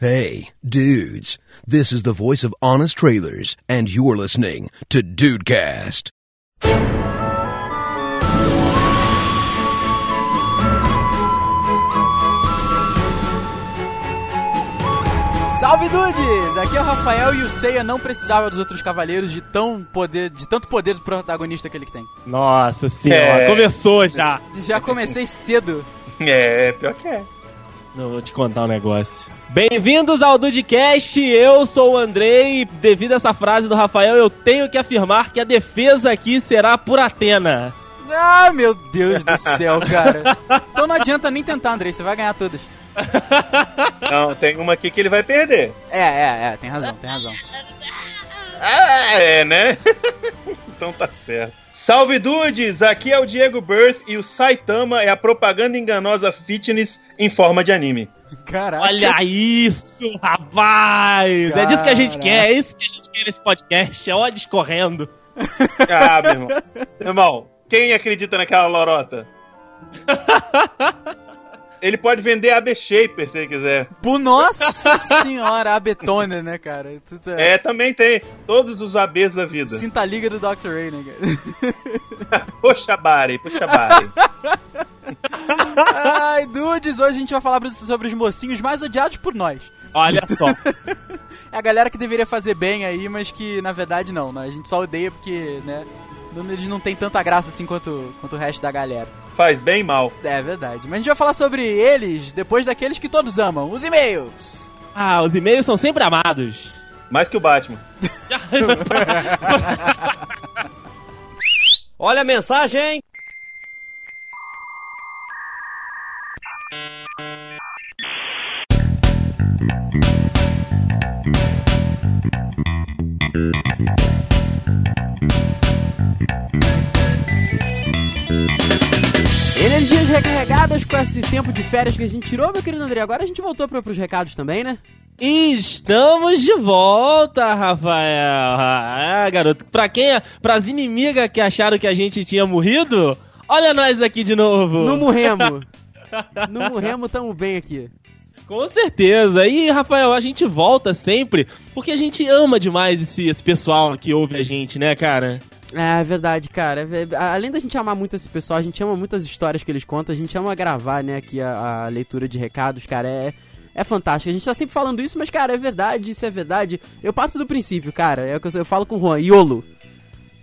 Hey, dudes, this is the voice of Honest Trailers, and you're listening to Dudecast. Salve dudes! Aqui é o Rafael e o Seiya não precisava dos outros cavaleiros de tão poder, de tanto poder do protagonista que ele tem. Nossa senhora, É. começou já. Já comecei cedo. É, pior que é. Não, vou te contar um negócio. Bem-vindos ao Dudcast, eu sou o Andrei e devido a essa frase do Rafael, eu tenho que afirmar que a defesa aqui será por Atena. Ah, meu Deus do céu, cara. Então não adianta nem tentar, Andrei, você vai ganhar todas. Não, tem uma aqui que ele vai perder. É, é, é, tem razão, tem razão. Ah, é, né? então tá certo. Salve dudes, aqui é o Diego Birth e o Saitama é a propaganda enganosa fitness em forma de anime. Caraca. Olha isso, rapaz! É disso que a gente Caraca. quer, é isso que a gente quer nesse podcast, é ódio escorrendo. Ah, meu irmão. Meu irmão, quem acredita naquela lorota? Ele pode vender a B-Shaper se ele quiser. Pô, nossa senhora, a betona, né, cara? Tá- É, também tem todos os ABs da vida. Sinta a liga do Dr. Ray, né, cara? Poxa, Bari, poxa, Bari. Ai, dudes, hoje a gente vai falar sobre os mocinhos mais odiados por nós. Olha só. É a galera que deveria fazer bem aí, mas que na verdade não, né? A gente só odeia porque, né? Eles não têm tanta graça assim quanto, quanto o resto da galera. Faz bem e mal. É verdade. Mas a gente vai falar sobre eles depois daqueles que todos amam, os e-mails. Ah, os e-mails são sempre amados. Mais que o Batman. Olha a mensagem! Energias recarregadas com esse tempo de férias que a gente tirou, meu querido André. Agora a gente voltou para os recados também, né? Estamos de volta, Rafael. Ah, garoto. Pra quem, pras inimigas que acharam que a gente tinha morrido, olha nós aqui de novo. No Murremo. no Murremo tamo bem aqui. Com certeza. E, Rafael, a gente volta sempre porque a gente ama demais esse, esse pessoal que ouve a gente, né, cara? É, é verdade, cara. É ve- Além da gente amar muito esse pessoal, a gente ama muitas histórias que eles contam, a gente ama gravar, né, aqui a, a leitura de recados, cara. É, é fantástico. A gente tá sempre falando isso, mas, cara, é verdade, isso é verdade. Eu parto do princípio, cara. É o que eu, eu falo com o Juan, YOLO.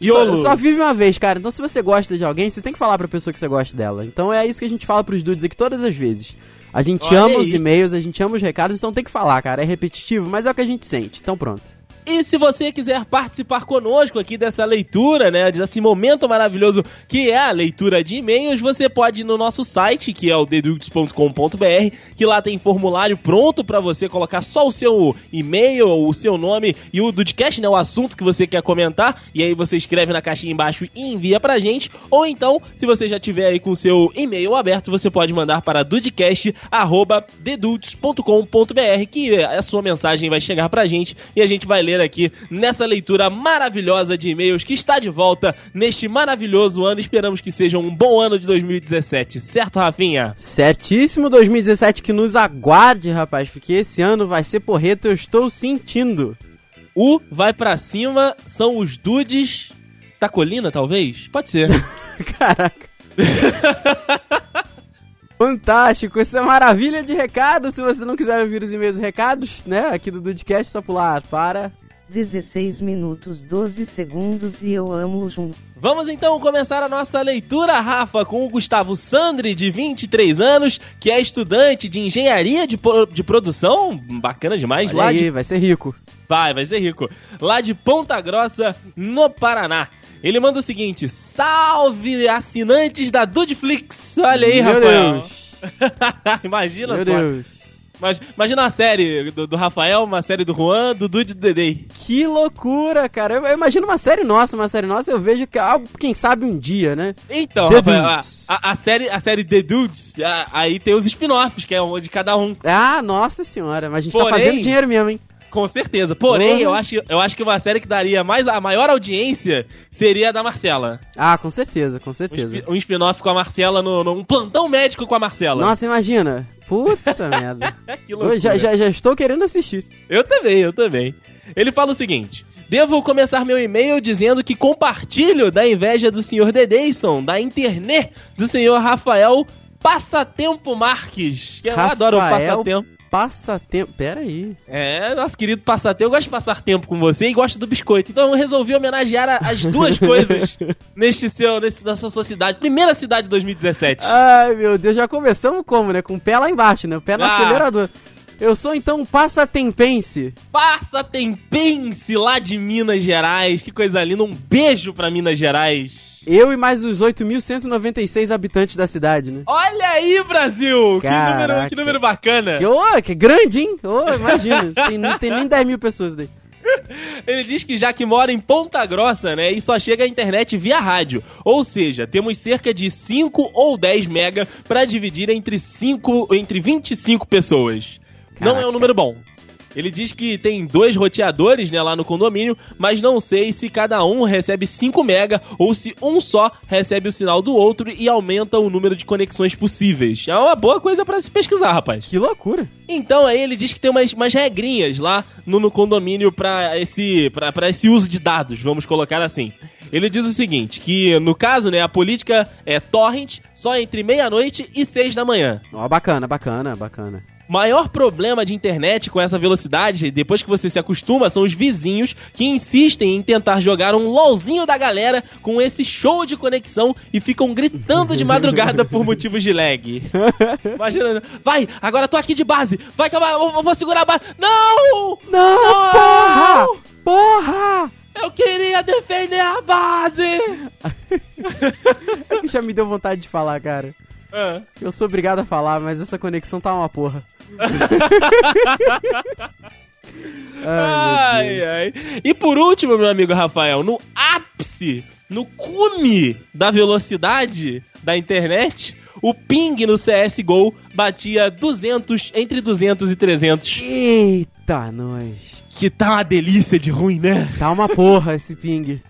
Iolo. Só, só vive uma vez, cara. Então, se você gosta de alguém, você tem que falar pra pessoa que você gosta dela. Então, é isso que a gente fala pros dudes aqui todas as vezes. A gente Olha ama os aí. e-mails, a gente ama os recados, então tem que falar, cara. É repetitivo, mas é o que a gente sente. Então, pronto. E se você quiser participar conosco aqui dessa leitura, né, desse momento maravilhoso que é a leitura de e-mails, você pode ir no nosso site, que é o deductos.com.br, que lá tem formulário pronto pra você colocar só o seu e-mail, o seu nome e o Dudcast, né, o assunto que você quer comentar, e aí você escreve na caixinha embaixo e envia pra gente, ou então, se você já tiver aí com o seu e-mail aberto, você pode mandar para dudcast@deductos.com.br, que a sua mensagem vai chegar pra gente e a gente vai ler aqui nessa leitura maravilhosa de e-mails que está de volta neste maravilhoso ano. Esperamos que seja um bom ano de 2017, certo, Rafinha? Certíssimo 2017 que nos aguarde, rapaz, porque esse ano vai ser porreto, eu estou sentindo. O vai pra cima são os dudes da colina, talvez? Pode ser. Caraca. Fantástico, isso é maravilha de recado. Se você não quiser ouvir os e-mails e recados, né, aqui do Dudcast, só pular para 16 minutos 12 segundos e eu amo junto. Vamos então começar a nossa leitura, Rafa, com o Gustavo Sandri, de 23 anos, que é estudante de engenharia de, de produção. Bacana demais. Olha lá aí, de vai ser rico. Vai, vai ser rico. Lá de Ponta Grossa, no Paraná. Ele manda o seguinte: Salve assinantes da Dudeflix! Olha aí, Meu Rafael. Deus. imagina Meu só. Deus. Mas, imagina uma série do, do Rafael, uma série do Juan, do Dude e do Dedei. Que loucura, cara. Eu, eu imagino uma série nossa, uma série nossa, eu vejo que é algo, quem sabe um dia, né? Então, Rafael, a, a- a série, a série The Dudes, a- aí tem os spin-offs, que é um de cada um. Ah, nossa senhora, mas a gente tá Porém- fazendo dinheiro mesmo, hein? Com certeza. Porém, eu acho, eu acho que uma série que daria mais a maior audiência seria a da Marcela. Ah, com certeza, com certeza. um spin-off com a Marcela, no, no- um plantão médico com a Marcela. Nossa, imagina. Puta merda. que Eu loucura. já, já, já estou querendo assistir. Eu também, eu também. Ele fala o seguinte: Devo começar meu e-mail dizendo que compartilho da inveja do senhor Dedeison, da internet do senhor Rafael Passatempo Marques. Que eu adoro o Rafael passatempo. Passatempo. Pera aí. É, nosso querido passatempo. Eu gosto de passar tempo com você e gosto do biscoito. Então eu resolvi homenagear a- as duas coisas neste seu, nesse, nessa sua cidade. Primeira cidade de 2017. Ai, meu Deus, já começamos como, né? Com o pé lá embaixo, né? O pé no Ah. acelerador. Eu sou então um passatempense. Passatempense lá de Minas Gerais. Que coisa linda. Um beijo pra Minas Gerais. Eu e mais os 8.196 habitantes da cidade, né? Olha aí, Brasil! Que número, Caraca. que número bacana! Que, ô, que grande, hein? Ô, imagina. tem, não tem nem 10 mil pessoas daí. Ele diz que já que mora em Ponta Grossa, né, e só chega à internet via rádio. Ou seja, temos cerca de 5 ou 10 mega pra dividir entre 5, entre 25 pessoas. Não é Caraca. um número bom. Ele diz que tem dois roteadores, né, lá no condomínio, mas não sei se cada um recebe 5 mega ou se um só recebe o sinal do outro e aumenta o número de conexões possíveis. É uma boa coisa pra se pesquisar, rapaz. Que loucura. Então aí ele diz que tem umas, umas regrinhas lá no, no condomínio pra esse, pra, pra esse uso de dados, vamos colocar assim. Ele diz o seguinte, que no caso, né, a política é torrent só entre meia-noite e seis da manhã. Ó, bacana, bacana, bacana. Maior problema de internet com essa velocidade, depois que você se acostuma, são os vizinhos que insistem em tentar jogar um LOLzinho da galera com esse show de conexão e ficam gritando de madrugada por motivos de lag. Imagina, vai, agora tô aqui de base, vai que eu, eu- eu vou segurar a base. Não! Não, porra! Porra! Eu queria defender a base! É que já me deu vontade de falar, cara. Ah. Eu sou obrigado a falar, mas essa conexão tá uma porra. Ai, Ai, ai. E por último, meu amigo Rafael, no ápice, no cume da velocidade da internet, o ping no CSGO batia 200, entre 200 e 300. Eita, nós. Que tá uma delícia de ruim, né? Tá uma porra esse ping.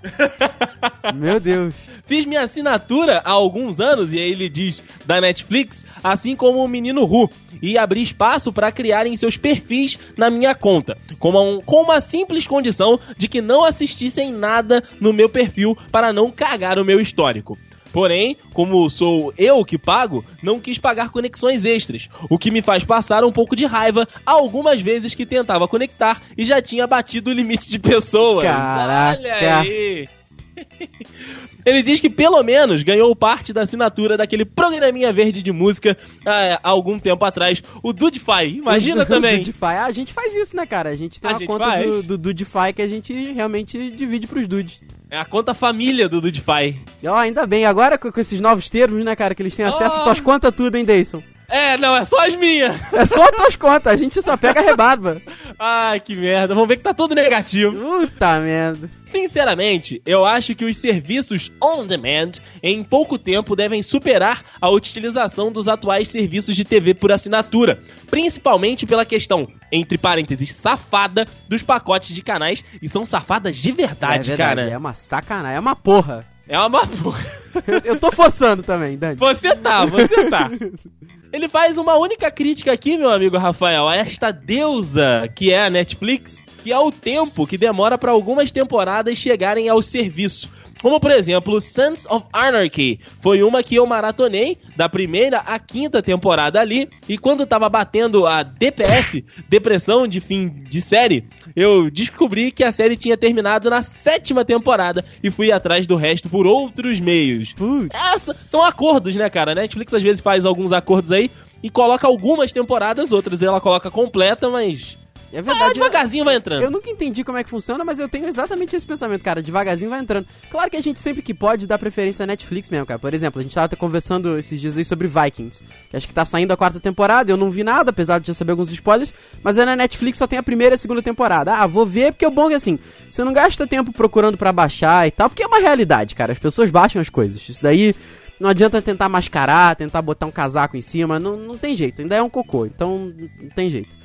Meu Deus. Fiz minha assinatura há alguns anos, e aí ele diz, da Netflix, assim como o menino Ru, e abri espaço para criarem seus perfis na minha conta, com uma, com uma simples condição de que não assistissem nada no meu perfil para não cagar o meu histórico. Porém, como sou eu que pago, não quis pagar conexões extras, o que me faz passar um pouco de raiva algumas vezes que tentava conectar e já tinha batido o limite de pessoas. Caraca. Olha aí. Ele diz que pelo menos ganhou parte da assinatura daquele programinha verde de música ah, há algum tempo atrás, o Dudify. Imagina também. Dudify. Ah, a gente faz isso, né, cara? A gente tem A uma gente conta do, do Dudify que a gente realmente divide pros dudes. É a conta família do Dudify. Ó, ainda bem, agora com, com esses novos termos, né, cara, que eles têm acesso Oh. tuas contas tudo, hein, Dayson? É, não, é só as minhas. É só as tuas contas, a gente só pega rebarba. Ai, que merda. Vamos ver que tá tudo negativo. Puta merda. Sinceramente, eu acho que os serviços on demand em pouco tempo devem superar a utilização dos atuais serviços de TV por assinatura, principalmente pela questão, entre parênteses, safada dos pacotes de canais e são safadas de verdade, é verdade, cara. é uma sacanagem, é uma porra. É uma porra. Eu, eu tô forçando também, Dani. Você tá, você tá. Ele faz uma única crítica aqui, meu amigo Rafael, a esta deusa que é a Netflix, que é o tempo que demora para algumas temporadas chegarem ao serviço. Como, por exemplo, Sons of Anarchy. Foi uma que eu maratonei da primeira à quinta temporada ali. E quando tava batendo a DPS, Depressão de Fim de Série, eu descobri que a série tinha terminado na sétima temporada e fui atrás do resto por outros meios. Putz. Essa, são acordos, né, cara? A Netflix às vezes faz alguns acordos aí e coloca algumas temporadas, outras ela coloca completa, mas. É Ah, verdade. devagarzinho vai entrando. Eu nunca entendi como é que funciona, mas eu tenho exatamente esse pensamento, cara. Devagarzinho vai entrando. Claro que a gente sempre que pode dá preferência à Netflix mesmo, cara. Por exemplo, a gente tava conversando esses dias aí sobre Vikings. Que acho que tá saindo a quarta temporada, eu não vi nada, apesar de já saber alguns spoilers. Mas aí na Netflix só tem a primeira e a segunda temporada. Ah, vou ver, porque o bom é que assim, você não gasta tempo procurando pra baixar e tal, porque é uma realidade, cara. As pessoas baixam as coisas. Isso daí. Não adianta tentar mascarar, tentar botar um casaco em cima, não, não tem jeito, ainda é um cocô, então não tem jeito.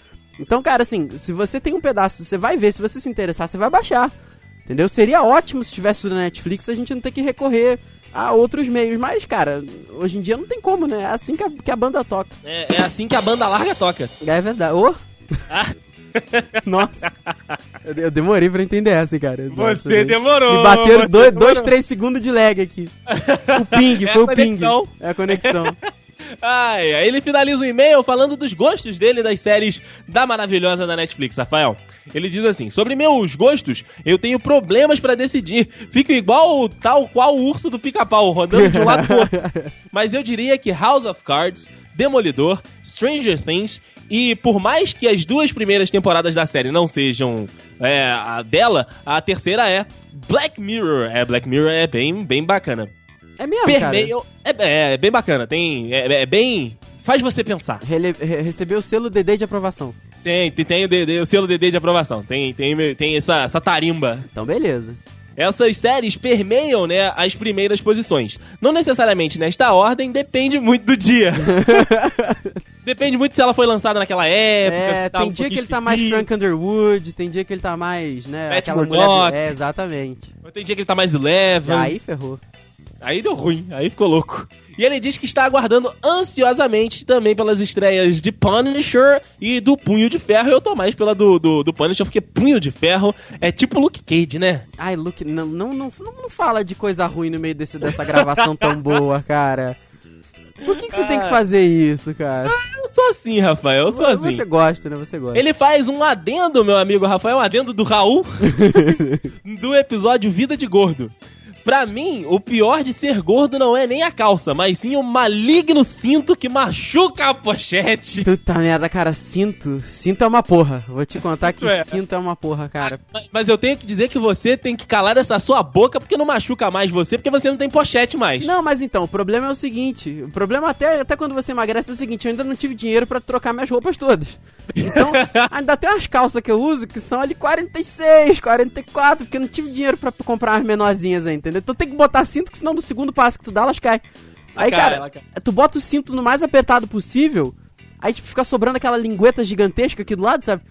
Então, cara, assim, se você tem um pedaço, você vai ver, se você se interessar, você vai baixar. Entendeu? Seria ótimo se tivesse tudo na Netflix a gente não ter que recorrer a outros meios. Mas, cara, hoje em dia não tem como, né? É assim que a, que a banda toca. É, é assim que a banda larga toca. É verdade. Ô! Ah. Nossa! Eu, eu demorei pra entender essa, cara. Nossa, Você demorou. Me bateram você dois, demorou. dois, três segundos de lag aqui. O ping, É foi o ping. conexão. É a conexão. Ai, aí ele finaliza o e-mail falando dos gostos dele das séries da maravilhosa da Netflix, Rafael. Ele diz assim: Sobre meus gostos, eu tenho problemas pra decidir. Fico igual tal qual o urso do pica-pau, rodando de um lado pro outro. Mas eu diria que House of Cards, Demolidor, Stranger Things e por mais que as duas primeiras temporadas da série não sejam é, a dela, a terceira é Black Mirror. É, Black Mirror é bem, bem bacana. É mesmo, cara. Permeiam. É, é bem bacana. Tem. É, é bem. Faz você pensar. Rele- re- recebeu o selo DD de aprovação. Tem, tem, tem o, DD, o selo DD de aprovação. Tem, tem, tem essa, essa tarimba. Então, beleza. Essas séries permeiam, né, as primeiras posições. Não necessariamente nesta ordem, depende muito do dia. depende muito se ela foi lançada naquela época. É, se tem um dia que ele tá mais. Frank Underwood, tem dia que ele tá mais, né, Matt aquela Murdock. mulher... É, exatamente. Tem dia que ele tá mais leve. Aí ferrou. Aí deu ruim, aí ficou louco. E ele diz que está aguardando ansiosamente também pelas estreias de Punisher e do Punho de Ferro. Eu tô mais pela do, do, do Punisher, porque Punho de Ferro é tipo Luke Cage, né? Ai, Luke, não, não, não, não, fala de coisa ruim no meio desse, dessa gravação tão boa, cara. Por que, que você tem que fazer isso, cara? Eu sou assim, Rafael, eu sou assim. Você gosta, né? Você gosta. Ele faz um adendo, meu amigo Rafael, um adendo do Raul, do episódio Vida de Gordo. Pra mim, o pior de ser gordo não é nem a calça, mas sim o maligno cinto que machuca a pochete. Puta merda, cara, cinto. Cinto é uma porra. Vou te contar que Cinto é. cinto é uma porra, cara. Mas- Mas eu tenho que dizer que você tem que calar essa sua boca porque não machuca mais você, porque você não tem pochete mais. Não, mas então, o problema é o seguinte: o problema até, até quando você emagrece é o seguinte, eu ainda não tive dinheiro pra trocar minhas roupas todas. Então, ainda tem umas calças que eu uso que são ali 46, 44, porque eu não tive dinheiro pra comprar umas menorzinhas aí, entendeu? Então tem que botar cinto, que senão no segundo passo que tu dá, elas caem. Aí, cara, ela cai. tu bota o cinto no mais apertado possível, aí tipo, fica sobrando aquela lingueta gigantesca aqui do lado, sabe?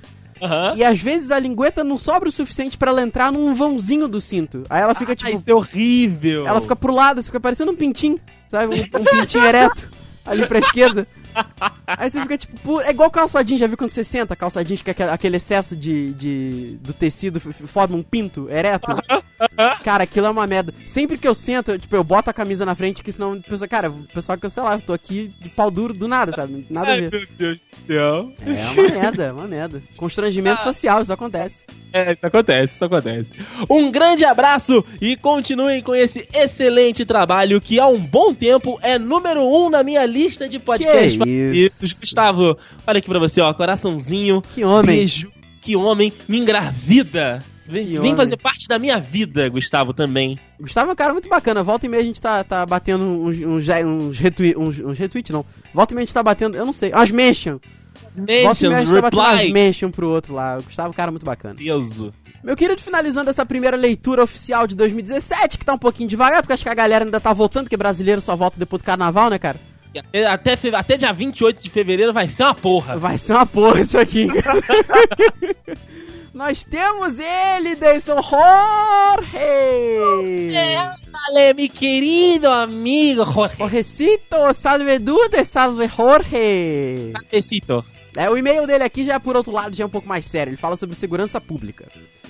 Aham. E às vezes a lingueta não sobra o suficiente pra ela entrar num vãozinho do cinto. Aí ela fica Ah, tipo. isso é horrível. Ela fica pro lado, fica parecendo um pintinho, sabe? Um, um pintinho ereto ali pra esquerda. Aí você fica tipo, é igual calçadinho, já viu quando você senta calçadinho, fica aquele, aquele excesso de, de do tecido forma um pinto ereto? Cara, aquilo é uma merda. Sempre que eu sento, eu, tipo, eu boto a camisa na frente, que senão, o pessoal, cara, o pessoal que, sei lá, eu tô aqui de pau duro do nada, sabe? Nada a Ai, ver. meu Deus do céu. É uma merda, é uma merda. Constrangimento social, isso acontece. É, isso acontece, isso acontece. Um grande abraço e continuem com esse excelente trabalho que há um bom tempo é número um na minha lista de podcasts favoritos. isso. Gustavo, olha aqui pra você, ó, coraçãozinho. Que homem. Beijo, que homem, me engravida. Vem, vem fazer parte da minha vida, Gustavo, também. Gustavo é um cara muito bacana. Volta e meia a gente tá, tá batendo uns, uns, uns, retweet, uns, uns retweet, não. Volta e meia a gente tá batendo, eu não sei, umas mention. Volta e meia a Mentions, gente tá batendo umas replies. mention pro outro lá. O Gustavo é um cara muito bacana. Deus. Meu querido, finalizando essa primeira leitura oficial de 2017, que tá um pouquinho devagar, porque acho que a galera ainda tá voltando, porque brasileiro só volta depois do carnaval, né, cara? Até, até, dia 28 de fevereiro vai ser uma porra. Vai ser uma porra isso aqui. Nós temos ele, Deison Jorge! Dale, mi querido amigo Jorge. Jorrecito, salve dude, salve Jorge! Besito. É, o e-mail dele aqui já é por outro lado, já é um pouco mais sério. Ele fala sobre segurança pública.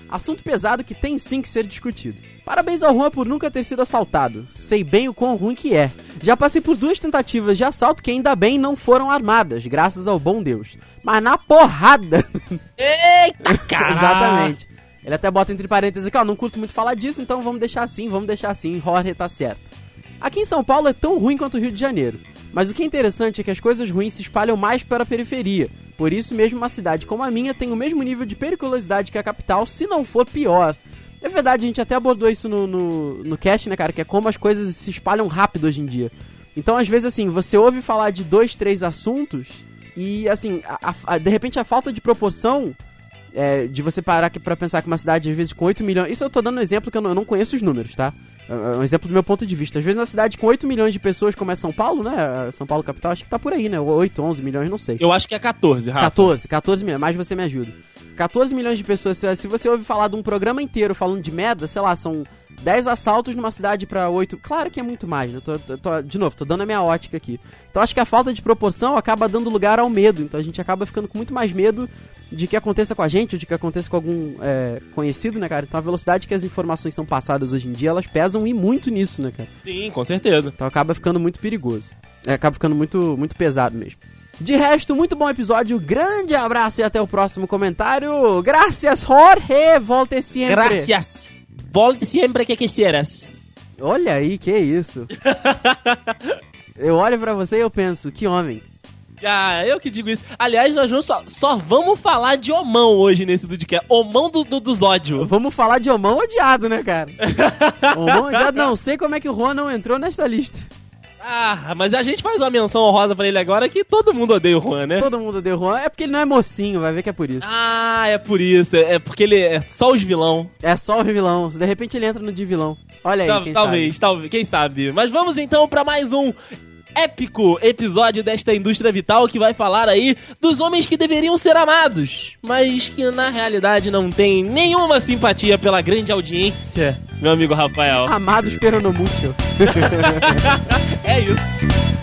Assunto pesado que tem sim que ser discutido. Parabéns ao Juan por nunca ter sido assaltado. Sei bem o quão ruim que é. Já passei por duas tentativas de assalto que ainda bem não foram armadas, graças ao bom Deus. Mas na porrada. Eita, cara. Exatamente. Ele até bota entre parênteses aqui, ó, não curto muito falar disso, então vamos deixar assim, vamos deixar assim, Jorge tá certo. Aqui em São Paulo é tão ruim quanto o Rio de Janeiro. Mas o que é interessante é que as coisas ruins se espalham mais para a periferia. Por isso mesmo uma cidade como a minha tem o mesmo nível de periculosidade que a capital, se não for pior. É verdade, a gente até abordou isso no, no, no cast, né, cara? Que é como as coisas se espalham rápido hoje em dia. Então, às vezes, assim, você ouve falar de dois, três assuntos e, assim, a- a- de repente a falta de proporção é, de você parar pra pensar que uma cidade, às vezes, com 8 milhões. Isso eu tô dando um exemplo que eu não, eu não conheço os números, tá? É é um exemplo do meu ponto de vista. Às vezes, uma cidade com 8 milhões de pessoas, como é São Paulo, né? São Paulo capital, acho que tá por aí, né? 8, 11 milhões, não sei. Eu acho que é 14, Rafa. 14, 14 milhões, mais você me ajuda. 14 milhões de pessoas, se, você ouve falar de um programa inteiro falando de merda, sei lá, são 10 assaltos numa cidade pra 8. Claro que é muito mais, né? Tô, tô- tô- de novo, tô dando a minha ótica aqui. Então acho que a falta de proporção acaba dando lugar ao medo. Então a gente acaba ficando com muito mais medo de que aconteça com a gente ou de que aconteça com algum é, conhecido, né, cara? Então a velocidade que as informações são passadas hoje em dia, elas pesam e muito nisso, né, cara? Sim, com certeza. Então acaba ficando muito perigoso. É, acaba ficando muito, muito pesado mesmo. De resto, muito bom episódio. Grande abraço e até o próximo comentário. Graças, Jorge. Volte sempre. Gracias. Volte sempre que quisieras. Olha aí, que isso. eu olho pra você e eu penso, que homem. Ah, eu que digo isso. Aliás, nós vamos só, só vamos falar de Omão hoje nesse Dudcast. Omão do, do, dos ódios. Vamos falar de Omão odiado, né, cara? Omão odiado, não sei como é que o Juan não entrou nesta lista. Ah, mas a gente faz uma menção honrosa pra ele agora que todo mundo odeia o Juan, né? Todo mundo deu Juan. É porque ele não é mocinho, vai ver que é por isso. Ah, é por isso. É porque ele é só os vilão. É só o vilão. De repente ele entra no de vilão. Olha aí, Tal- quem talvez, sabe. talvez, quem sabe. Mas vamos então pra mais um épico episódio desta indústria vital que vai falar aí dos homens que deveriam ser amados, mas que na realidade não tem nenhuma simpatia pela grande audiência, meu amigo Rafael. Amados peronomútil. É isso.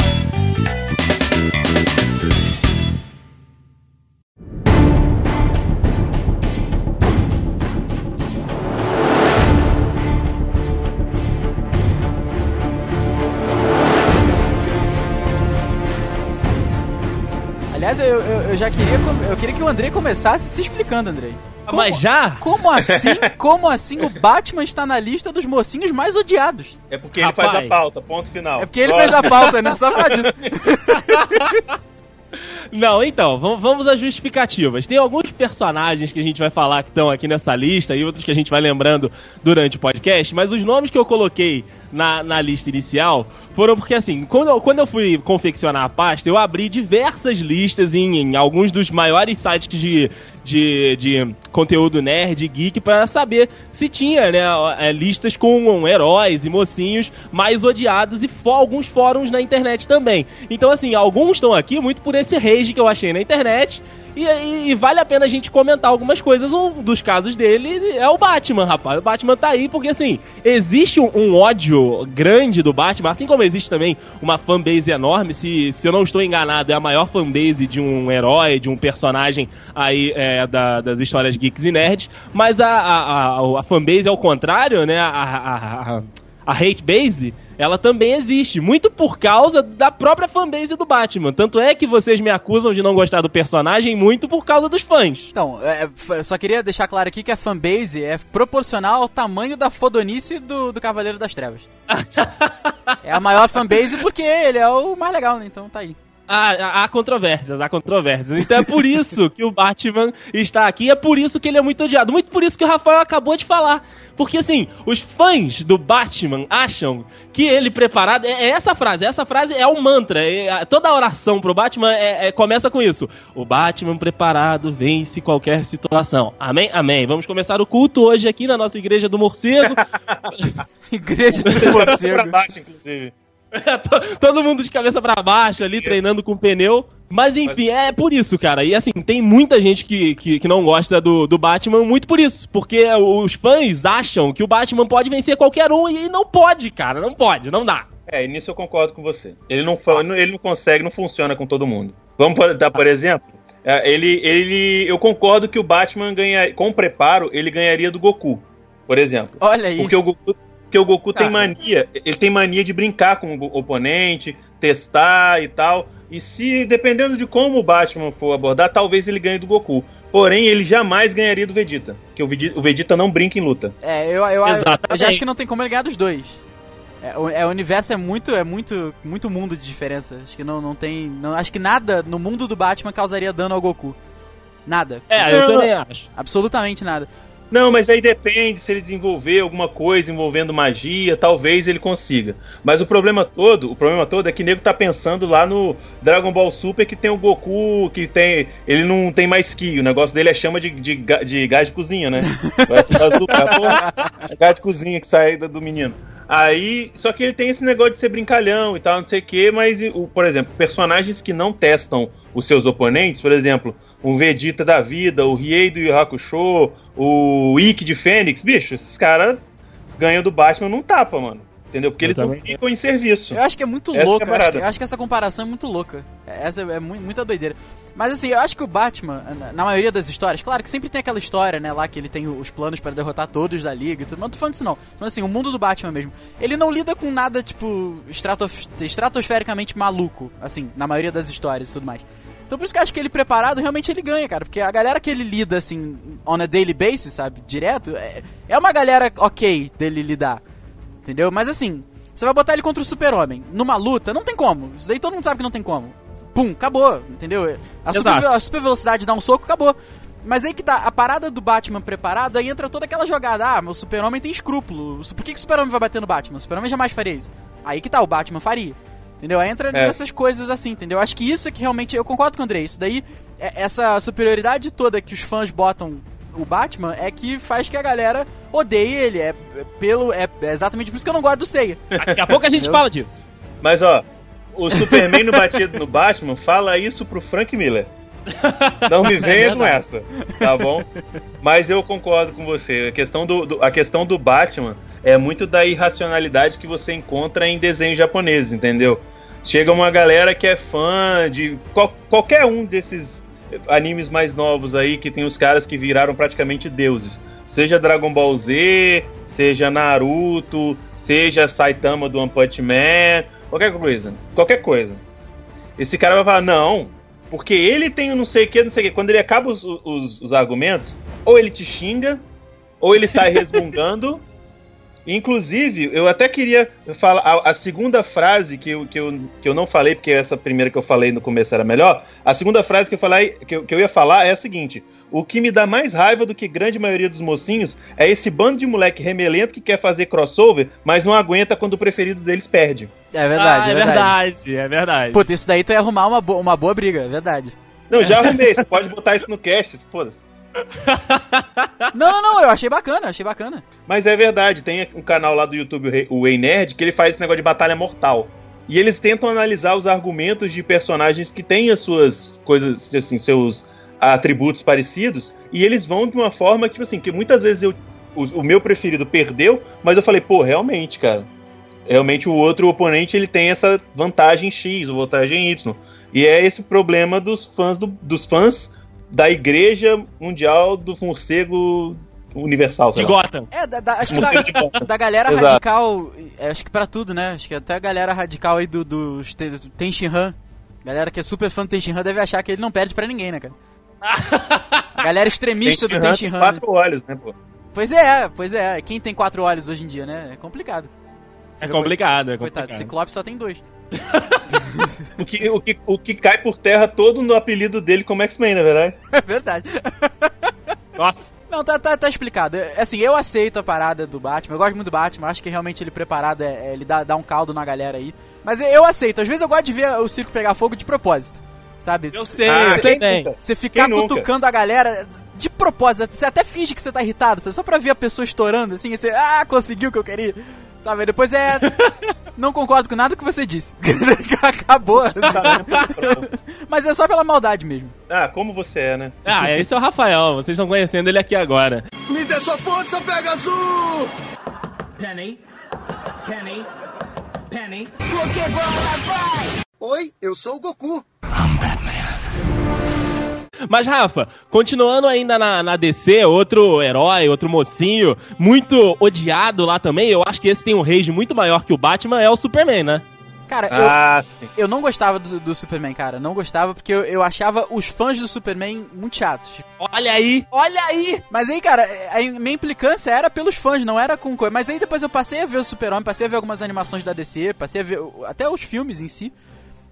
Aliás, eu, eu, eu já queria, eu queria que o Andrei começasse se explicando, Andrei. Como- Mas já? Como assim, como assim o Batman está na lista dos mocinhos mais odiados? É porque ele Rapaz. faz a pauta, ponto final. É porque ele fez a pauta, né? Só causa disso. Não, então, vamos, às justificativas. Tem alguns personagens que a gente vai falar que estão aqui nessa lista e outros que a gente vai lembrando durante o podcast, mas os nomes que eu coloquei na, na lista inicial foram porque, assim, quando eu, quando eu fui confeccionar a pasta, eu abri diversas listas em, em alguns dos maiores sites de, de, de conteúdo nerd, geek, para saber se tinha né, é, listas com heróis e mocinhos mais odiados e alguns fóruns na internet também. Então, assim, alguns estão aqui muito por esse rage que eu achei na internet. E, e- e vale a pena a gente comentar algumas coisas. Um dos casos dele é o Batman, rapaz. O Batman tá aí porque, assim, existe um, um ódio grande do Batman, assim como existe também uma fanbase enorme. Se, se eu não estou enganado, é a maior fanbase de um herói, de um personagem aí é, da- das histórias geeks e nerds. Mas a, a, a, a fanbase, ao contrário, né? A, a, a, hate base, ela também existe, muito por causa da própria fanbase do Batman. Tanto é que vocês me acusam de não gostar do personagem muito por causa dos fãs. Então, é, f- só queria deixar claro aqui que a fanbase é proporcional ao tamanho da fodonice do, do Cavaleiro das Trevas. é a maior fanbase porque ele é o mais legal, né? Então tá aí. Há, há- controvérsias, há controvérsias. Então é por isso que o Batman está aqui, é por isso que ele é muito odiado. Muito por isso que o Rafael acabou de falar. Porque assim, os fãs do Batman acham que ele preparado. É, é essa frase, essa frase é um mantra. é- a- toda oração pro Batman é- é- começa com isso. O Batman preparado vence qualquer situação. Amém? Amém. Vamos começar o culto hoje aqui na nossa igreja do morcego. Igreja do pra morcego. baixo, inclusive. To- Todo mundo de cabeça pra baixo ali, treinando com pneu. Mas enfim, é por isso, cara. E assim, tem muita gente que, que, que não gosta do, do Batman muito por isso. Porque os fãs acham que o Batman pode vencer qualquer um e não pode, cara. Não pode, não dá. É, e nisso eu concordo com você. Ele não, ele não consegue, não funciona com todo mundo. Vamos dar, por exemplo, é, ele, ele, eu concordo que o Batman ganha, com preparo, ele ganharia do Goku, por exemplo. Olha aí. Porque o Goku, porque o Goku tem Cara. mania, ele tem mania de brincar com o oponente, testar e tal. E se, dependendo de como o Batman for abordar, talvez ele ganhe do Goku. Porém, ele jamais ganharia do Vegeta. Porque o Vegeta, o Vegeta não brinca em luta. É, eu, eu, eu, já acho que não tem como ele ganhar dos dois. É, o, é, o universo é muito, é muito, muito mundo de diferença. Acho que não, não tem, não, acho que nada no mundo do Batman causaria dano ao Goku. Nada. É, eu também acho. Absolutamente nada. Não, mas aí depende se ele desenvolver alguma coisa envolvendo magia, talvez ele consiga. Mas o problema todo, o problema todo é que o nego tá pensando lá no Dragon Ball Super que tem o Goku, que tem. Ele não tem mais ki, o negócio dele é chama de, de, de gás de cozinha, né? Porra, é gás de cozinha que sai do menino. Aí, só que ele tem esse negócio de ser brincalhão e tal, não sei o que, mas, por exemplo, personagens que não testam os seus oponentes, por exemplo, o Vegeta da vida, o Riei do Yu Hakusho, o Ikki de Fênix, bicho, esses caras ganham do Batman num tapa, mano. Entendeu? Porque Eu eles não também. ficam em serviço. Eu acho que é muito Essa louca. é acho, que, acho que essa comparação é muito louca. Essa é mu- muita doideira. Mas assim, eu acho que o Batman, na- maioria das histórias, claro que sempre tem aquela história, né, lá que ele tem os planos pra derrotar todos da liga e tudo, mas não tô falando disso não. Falando assim, o mundo do Batman mesmo. Ele não lida com nada, tipo, estratof- estratosfericamente maluco, assim, na maioria das histórias e tudo mais. Então por isso que eu acho que ele preparado, realmente ele ganha, cara. Porque a galera que ele lida, assim, on a daily basis, sabe, direto, é, é uma galera ok dele lidar. Entendeu? Mas assim, você vai botar ele contra o super-homem numa luta, não tem como. Isso daí todo mundo sabe que não tem como. Pum, acabou, entendeu? A super, a super velocidade dá um soco, acabou. Mas aí que tá, a parada do Batman preparado, aí entra toda aquela jogada. Ah, o super-homem tem escrúpulo. Por que, que o super-homem vai bater no Batman? O super-homem jamais faria isso. Aí que tá, o Batman faria. Entendeu? Entra É. nessas coisas assim, entendeu? Acho que isso é que realmente. Eu concordo com o André. Isso daí, é- essa superioridade toda que os fãs botam o Batman é que faz que a galera odeie ele. É, é pelo, é, é exatamente por isso que eu não gosto do Seiya. Daqui a pouco a gente Entendeu? fala disso. Mas ó, o Superman no batido no Batman fala isso pro Frank Miller. Não me venha com essa, tá bom? Mas eu concordo com você. A questão do, do- a questão do Batman é muito da irracionalidade que você encontra em desenhos japoneses, entendeu? Chega uma galera que é fã de qual- qualquer um desses animes mais novos aí que tem os caras que viraram praticamente deuses. Seja Dragon Ball Z, seja Naruto, seja Saitama do One Punch Man, qualquer coisa. Qualquer coisa. Esse cara vai falar, não, porque ele tem um não sei o que, não sei o que. Quando ele acaba os, os, os argumentos, ou ele te xinga, ou ele sai resmungando. Inclusive, eu até queria falar a, a segunda frase que eu, que, eu, que eu não falei, porque essa primeira que eu falei no começo era melhor. A segunda frase que eu, falei, que eu, que eu ia falar é a seguinte: O que me dá mais raiva do que grande maioria dos mocinhos é esse bando de moleque remelento que quer fazer crossover, mas não aguenta quando o preferido deles perde. É verdade, ah, é é verdade. verdade, é verdade. Puta, isso daí tu ia arrumar uma, bo- uma boa briga, é verdade. Não, já arrumei, você pode botar isso no cast, foda-se. Não, não, não, eu achei bacana, eu achei bacana. Mas é verdade, tem um canal lá do YouTube, o Ei Nerd, que ele faz esse negócio de batalha mortal. E eles tentam analisar os argumentos de personagens que têm as suas coisas, assim, seus atributos parecidos, e eles vão de uma forma que, tipo assim, que muitas vezes eu, o, o meu preferido perdeu, mas eu falei, pô, realmente, cara. Realmente o outro oponente ele tem essa vantagem X, ou vantagem Y. E é esse o problema dos fãs do- dos fãs da Igreja Mundial do Morcego Universal, sei De. Gotham. É, da, da- acho que da, da galera radical, é, acho que pra tudo, né? Acho que até a galera radical aí do, do, do Tenshin Han, galera que é super fã do Tenshin Han deve achar que ele não perde pra ninguém, né, cara? Galera extremista do Tenshin Han. quatro olhos, né, pô? Pois é, pois é. Quem tem quatro olhos hoje em dia, né? É complicado. Você É complicado, é Coitado, complicado. Ciclope só tem dois. O que, o, que, o que cai por terra todo no apelido dele como X-Men, na verdade. É verdade. Nossa. Não, tá, tá, tá explicado. É, Assim, eu aceito a parada do Batman. Eu gosto muito do Batman. Acho que realmente ele preparado é, é- ele dá, dá um caldo na galera aí. Mas eu aceito. Às vezes eu gosto de ver o circo pegar fogo de propósito. Sabe? Eu sei, Ah, eu sei bem. Você ficar cutucando a galera de propósito. Você até finge que você tá irritado, sabe? Só pra ver a pessoa estourando, assim, e você, ah, conseguiu o que eu queria. Sabe? Depois é. Não concordo com nada que você disse. Acabou. Mas é só pela maldade mesmo. Ah, como você é, né? Ah, esse é o Rafael, vocês estão conhecendo ele aqui agora. Me dê sua força, Pegasus! Penny. Penny. Penny. Oi, eu sou o Goku. Mas, Rafa, continuando ainda na, na DC, outro herói, outro mocinho, muito odiado lá também, eu acho que esse tem um rage muito maior que o Batman, é o Superman, né? Cara, eu, Ah, sim. eu não gostava do, do Superman, cara. Não gostava porque eu, eu achava os fãs do Superman muito chatos. Olha aí, olha aí! Mas aí, cara, a minha implicância era pelos fãs, não era com coisa. Mas aí depois eu passei a ver o Super-Homem, passei a ver algumas animações da DC, passei a ver até os filmes em si.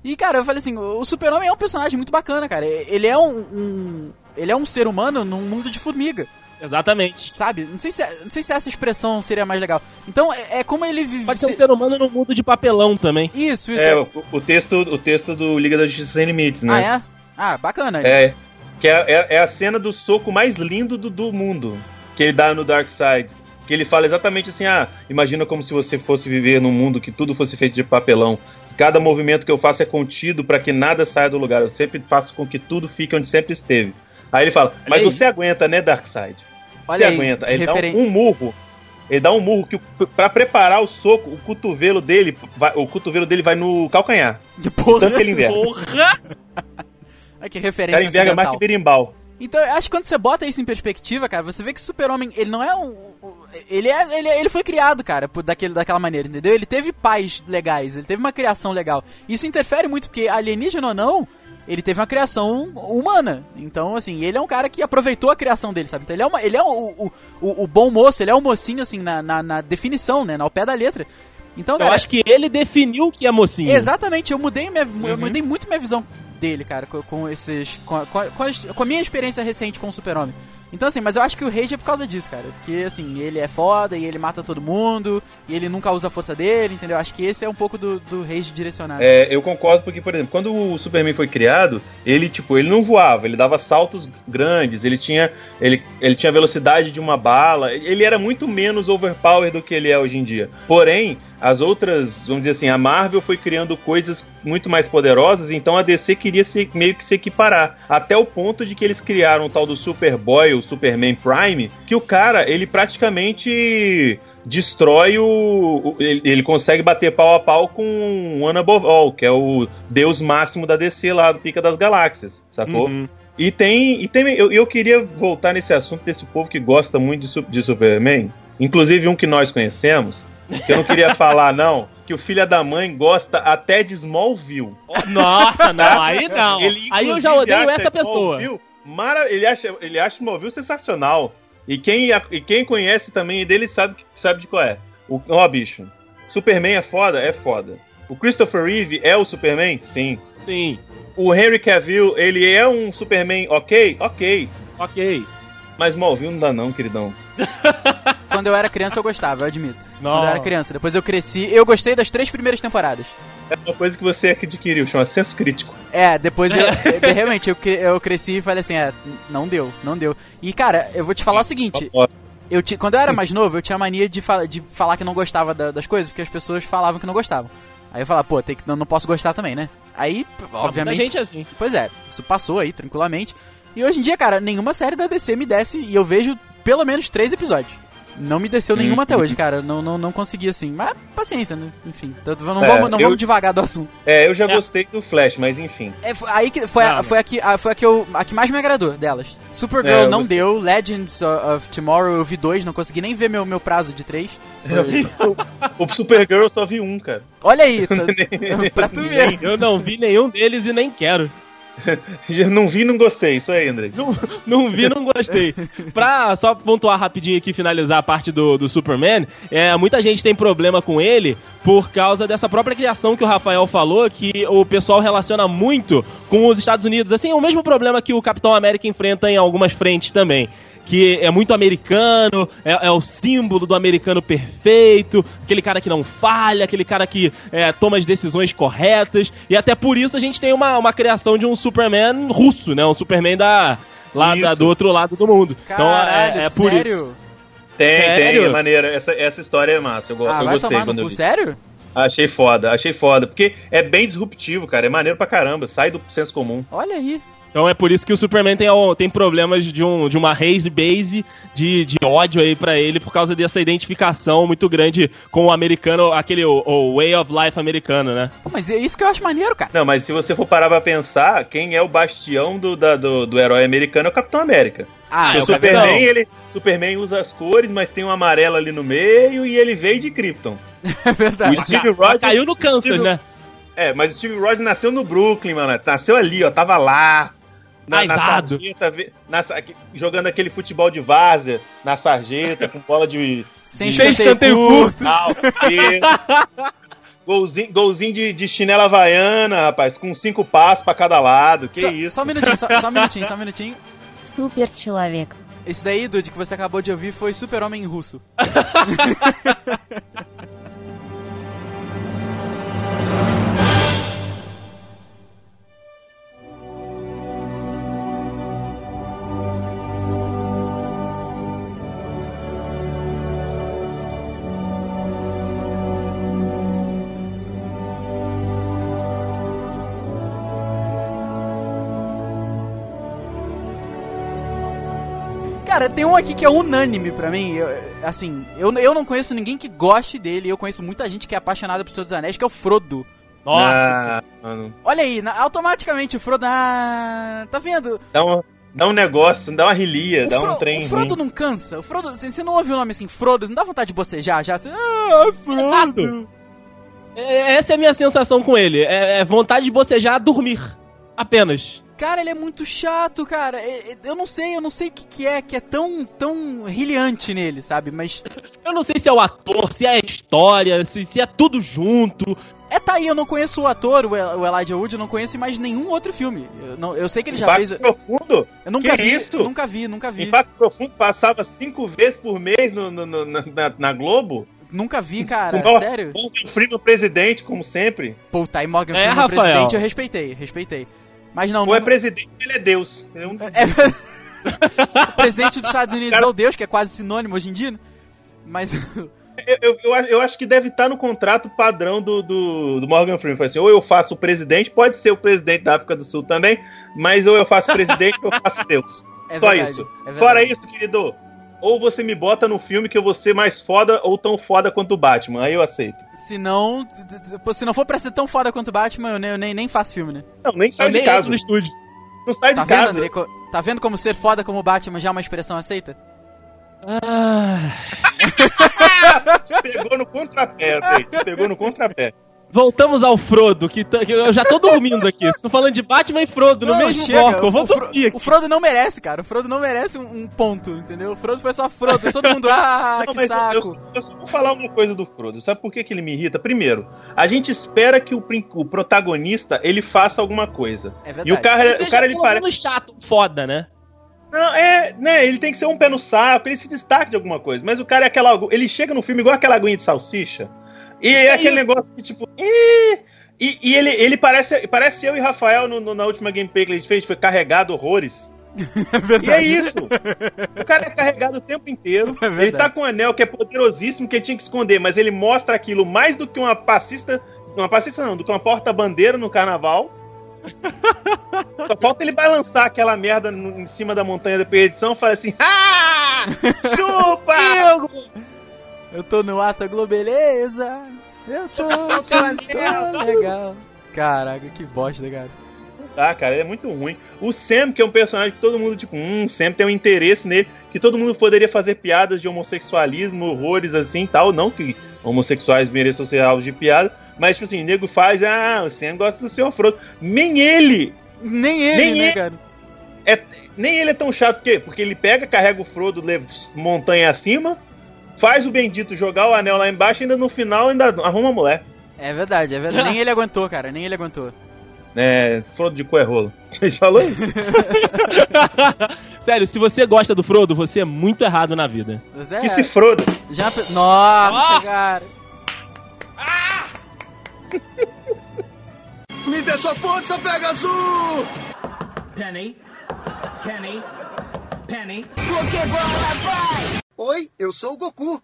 E, cara, eu falei assim, o Super-Homem é um personagem muito bacana, cara. Ele é um, um- ele é um ser humano num mundo de formiga. Exatamente. Sabe? Não sei, se, não sei se essa expressão seria mais legal. Então, é, é como ele vive. Pode ser um ser humano no mundo de papelão também. Isso, isso. É, o, o texto, o texto do Liga da Justiça Sem Limites, Ah, né? é? Ah, bacana. É. Que é, é, é a cena do soco mais lindo do, do mundo. Que ele dá no Dark Side. Que ele fala exatamente assim: ah, imagina como se você fosse viver num mundo que tudo fosse feito de papelão. Cada movimento que eu faço é contido para que nada saia do lugar. Eu sempre faço com que tudo fique onde sempre esteve. Aí ele fala, mas você aguenta, né, Darkseid? Olha Você aí, aguenta. Ele referen- dá um, um murro. Ele dá um murro que pra preparar o soco, o cotovelo dele, vai, o cotovelo dele vai no calcanhar. De porra. Tanto que ele enverga. Porra! Olha que cara referência enverga mais que berimbau. Então, eu acho que quando você bota isso em perspectiva, cara, você vê que o Super-Homem, ele não é um. Ele, é, ele, ele foi criado, cara, por, daquele, daquela maneira, entendeu? Ele teve pais legais, ele teve uma criação legal. Isso interfere muito, porque alienígena ou não, ele teve uma criação humana. Então, assim, ele é um cara que aproveitou a criação dele, sabe? Então, ele é, uma, ele é o, o, o, o bom moço, ele é um mocinho, assim, na, na, na definição, né? Ao pé da letra. Então, Eu cara, acho que ele definiu o que é mocinho. Exatamente, eu mudei, minha, Uhum. eu mudei muito minha visão dele, cara, com, com esses. Com, a- com, a- com a minha experiência recente com o Super-Homem. Então, assim, mas eu acho que o Rage é por causa disso, cara. Porque, assim, ele é foda e ele mata todo mundo, e ele nunca usa a força dele, entendeu? Acho que esse é um pouco do, do Rage direcionado. É, eu concordo porque, por exemplo, quando o Superman foi criado, ele tipo, ele não voava, ele dava saltos grandes, ele tinha ele, ele tinha velocidade de uma bala, ele era muito menos overpower do que ele é hoje em dia. Porém, as outras, vamos dizer assim, a Marvel foi criando coisas muito mais poderosas, então a DC queria se, meio que se equiparar, até o ponto de que eles criaram o tal do Superboy, o Superman Prime, que o cara, ele praticamente destrói o. ele, ele consegue bater pau a pau com o Anabovol, que é o deus máximo da DC lá do Pica das Galáxias, sacou? Uhum. E tem. E tem eu, eu queria voltar nesse assunto desse povo que gosta muito de, de Superman, inclusive um que nós conhecemos, que eu não queria falar, não. Que o filho da mãe gosta até de Smallville. Nossa, não, aí não. Ele, aí eu já odeio essa pessoa. Mara, ele acha, ele acha Smallville sensacional. E quem, e quem conhece também dele sabe, sabe de qual é. O, ó, bicho. Superman é foda? É foda. O Christopher Reeve é o Superman? Sim. Sim, O Henry Cavill, ele é um Superman ok? Ok. ok. Mas Smallville não dá não, queridão. Quando eu era criança, eu gostava, eu admito. Não. Quando eu era criança. Depois eu cresci. Eu gostei das três primeiras temporadas. É uma coisa que você adquiriu, chama senso crítico. É, depois eu, eu- realmente eu, eu cresci e falei assim, é, não deu, não deu. E cara, eu vou te falar o seguinte, eu ti- quando eu era mais novo, eu tinha mania de, fala- de falar que não gostava da- das coisas, porque as pessoas falavam que não gostavam. Aí eu falava, pô, tem que, não, não posso gostar também, né? Aí, obviamente, Muita gente é assim. pois é, isso passou aí tranquilamente. E hoje em dia, cara, nenhuma série da DC me desce e eu vejo pelo menos três episódios. Não me desceu nenhuma até hoje, cara. Não, não, não consegui assim. Mas paciência, né? Enfim. Tanto- Não, É, vamos, não eu- vamos devagar do assunto. É, eu já É. gostei do Flash, mas enfim. É, foi, aí que foi, a, Não, foi, a, que, a, foi a, que eu, a que mais me agradou delas. Supergirl É, não gostei. deu, Legends of Tomorrow eu vi dois, não consegui nem ver meu, meu prazo de três. Foi- O Supergirl eu só vi um, cara. Olha aí, tá, pra tu ver. Eu não vi nenhum deles e nem quero. Não vi não gostei, isso aí, André. Não, não vi, não gostei. Pra só pontuar rapidinho aqui, finalizar a parte do, do Superman, é, muita gente tem problema com ele por causa dessa própria criação que o Rafael falou, que o pessoal relaciona muito com os Estados Unidos. Assim, é o mesmo problema que o Capitão América enfrenta em algumas frentes também. Que é muito americano, é, é o símbolo do americano perfeito, aquele cara que não falha, aquele cara que é, toma as decisões corretas. E até por isso a gente tem uma, uma criação de um Superman russo, né? Um Superman da, lá da- do outro lado do mundo. Caralho, então é, é por sério? isso. Tem, Sério? tem, é maneira. Essa, essa história é massa. Eu, Ah, eu vai gostei tomar quando no eu vi. sério? Achei foda, achei foda. Porque é bem disruptivo, cara. É maneiro pra caramba. Sai do senso comum. Olha aí. Então é por isso que o Superman tem, tem problemas de, um, de uma race base de, de ódio aí pra ele por causa dessa identificação muito grande com o americano, aquele o, o way of life americano, né? Pô, mas é isso que eu acho maneiro, cara. Não, mas se você for parar pra pensar, quem é o bastião do, da- do, do herói americano é o Capitão América. Ah, é o o Capitão. Superman, ele, Superman usa as cores, mas tem um amarelo ali no meio e ele veio de Krypton. é verdade. O Steve Rogers caiu no Kansas, Steve- né? É, mas o Steve Rogers nasceu no Brooklyn, mano. Nasceu ali, ó. Tava lá Na, na Aizado. sarjeta, ve- na sa- jogando aquele futebol de várzea na sarjeta, com bola de. Sem de- escanteio escanteio curto. Tal, isso. golzinho, golzinho de, de chinela havaiana, rapaz, com cinco passos pra cada lado. Que só, isso? Só um minutinho, só, só um minutinho, só um minutinho. Супер человек. Esse daí, Dude, que você acabou de ouvir foi Super-Homem em russo. Cara, tem um aqui que é unânime pra mim. Eu- assim, eu, eu não conheço ninguém que goste dele. Eu conheço muita gente que é apaixonada por Senhor dos Anéis, que é o Frodo. Nossa, Ah, mano. Olha aí, na- automaticamente o Frodo. Ah, tá vendo? Dá um, dá um negócio, dá uma rilia, O, dá Fro- um trem o Frodo ruim. não cansa. O Frodo, assim, você não ouve o nome assim, Frodo, não dá vontade de bocejar já? Você, ah, Frodo. Exato. É- essa é a minha sensação com ele. É, é vontade de bocejar, dormir. Apenas. Cara, ele é muito chato, cara. É- é- Eu não sei, eu não sei o que, que é, que é tão, tão rilhante nele, sabe? Mas Eu não sei se é o ator, se é a história, se, se é tudo junto. é tá aí, eu não conheço o ator, o El- o Elijah Wood, eu não conheço mais nenhum outro filme. Eu, não- eu sei que ele já Impacto fez. profundo? Eu nunca Que vi, isso? nunca vi, nunca vi. Impacto Profundo passava cinco vezes por mês no, no- no- na, na- Globo. Nunca vi, cara. Sério? Morgan Freeman presidente, como sempre. Puta, aí Morgan É, Freeman Rafael. presidente, eu respeitei, respeitei. Mas não, Ou não é presidente, ele é Deus. Ele é um- É, o presidente dos Estados Unidos é o Deus, que é quase sinônimo hoje em dia, né? Mas Eu, eu, eu acho- que deve estar no contrato padrão do, do, do Morgan Freeman. Assim, ou eu faço o presidente, pode ser o presidente da África do Sul também, mas ou eu faço presidente ou eu faço Deus. é Só verdade. isso. é. Fora isso, querido, ou você me bota no filme que eu vou ser mais foda ou tão foda quanto o Batman. Aí eu aceito. Se não, se não for pra ser tão foda quanto o Batman, eu nem, eu nem, nem faço filme, né? Não, nem sai Eu de nem casa. no estúdio. Não sai Tá de vendo, casa. André? Co- Tá vendo como ser foda como o Batman já é uma expressão aceita? Ah, pegou no contrapé, te pegou no contrapé. Voltamos ao Frodo, que, tá- que eu já tô dormindo aqui. Estou falando de Batman e Frodo no Não, mesmo chega, bloco. Eu vou o, Fro- dormir aqui. o Frodo não merece, cara. O Frodo não merece um, um ponto, entendeu? O Frodo foi só Frodo. Todo mundo, ah, Não, que saco. Eu, eu só vou falar uma coisa do Frodo. Sabe por que, que ele me irrita? Primeiro, a gente espera que o, o protagonista ele faça alguma coisa. É verdade. E o cara, o cara ele parece. chato, foda, né? Não, é, né? Ele tem que ser um pé no saco, ele se destaque de alguma coisa. Mas o cara é aquela. Ele chega no filme igual aquela aguinha de salsicha. E é, É aquele isso. negócio que, tipo. "Ih", E, e ele, ele parece, parece eu e Rafael no- no- na última gameplay que a gente fez, foi carregado horrores. E é isso. O cara é carregado o tempo inteiro. É ele tá com um anel que é poderosíssimo, que ele tinha que esconder, mas ele mostra aquilo mais do que uma passista. Uma passista não, do que uma porta-bandeira no carnaval. Só falta ele balançar aquela merda no- em cima da montanha da perdição e falar assim: Ah! Chupa! Eu tô no ato globeleza. Eu tô, aqui, tô anel. legal. Caraca, que bosta, cara. Ah, cara, ele é muito ruim. O Sam, que é um personagem que todo mundo, tipo, hum, Sam tem um interesse nele, que todo mundo poderia fazer piadas de homossexualismo, horrores assim e tal. Não que homossexuais mereçam ser alvo de piada, mas, tipo assim, o nego faz, ah, o Sam gosta do seu Frodo. Nem ele! Nem ele, Nem né, ele. cara? É, nem ele é tão chato, por quê? Porque ele pega, carrega o Frodo, leva montanha acima, faz o bendito jogar o anel lá embaixo e ainda no final ainda arruma a mulher. É verdade, é verdade. Nem ele aguentou, cara. Nem ele aguentou. É, Frodo de cu é rolo. Gente falou isso? Sério, se você gosta do Frodo, você é muito errado na vida. Mas é, E se Frodo? já... Nossa, Ah! cara. Me dê sua força, Pegasus! Penny. Penny. Penny. Oi, eu sou o Goku.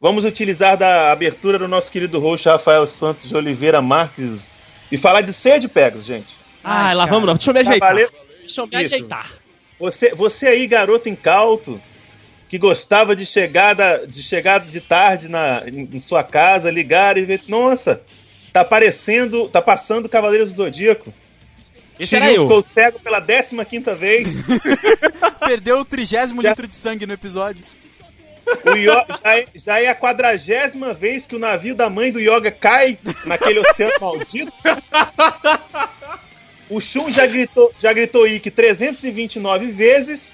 Vamos utilizar da abertura do nosso querido host Rafael Santos de Oliveira Marques e falar de sede Pegasus, gente. Ah, Ai, lá cara. vamos, deixa eu me ajeitar. Cavaleiro- Deixa eu me Isso. ajeitar. Você, você aí, garoto incauto, que gostava de chegar, da- de, chegar de tarde na, em, em sua casa, ligar e ver, nossa, tá aparecendo, tá passando Cavaleiros do Zodíaco. Esse Shiryu eu. ficou cego pela 15 quinta vez. Perdeu o trigésimo litro de sangue no episódio. O Yo- já, é, já é a quadragésima vez que o navio da mãe do Yoga cai naquele oceano maldito. O Shun já gritou, já gritou Ikki 329 vezes.